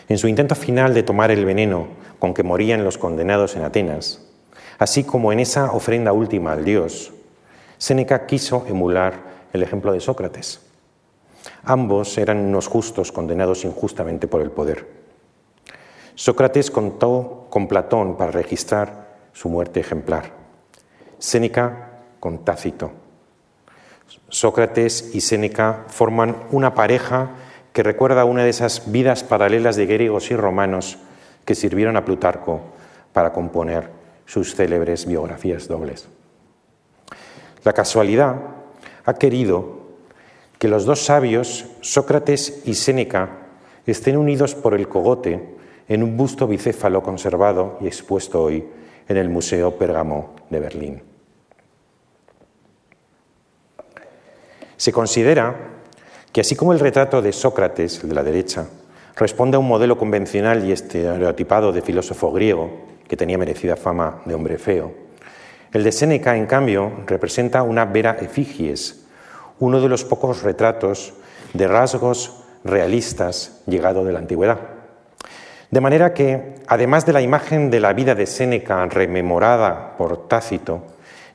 En su intento final de tomar el veneno con que morían los condenados en Atenas, así como en esa ofrenda última al Dios, Séneca quiso emular el ejemplo de Sócrates. Ambos eran unos justos condenados injustamente por el poder. Sócrates contó con Platón para registrar su muerte ejemplar. Séneca con Tácito Sócrates y Séneca forman una pareja que recuerda una de esas vidas paralelas de griegos y romanos que sirvieron a Plutarco para componer sus célebres biografías dobles. La casualidad ha querido que los dos sabios, Sócrates y Séneca, estén unidos por el cogote en un busto bicéfalo conservado y expuesto hoy en el Museo Pérgamo de Berlín. Se considera que así como el retrato de Sócrates, el de la derecha, responde a un modelo convencional y estereotipado de filósofo griego, que tenía merecida fama de hombre feo, el de Séneca, en cambio, representa una vera efigies, uno de los pocos retratos de rasgos realistas llegado de la antigüedad. De manera que, además de la imagen de la vida de Séneca rememorada por Tácito,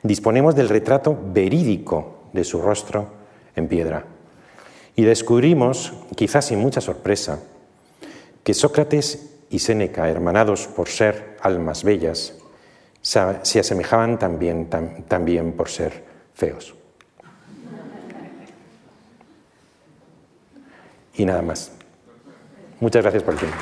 disponemos del retrato verídico de su rostro en piedra. Y descubrimos, quizás sin mucha sorpresa, que Sócrates y Séneca, hermanados por ser almas bellas, se asemejaban también, también por ser feos. Y nada más. Muchas gracias por el tiempo.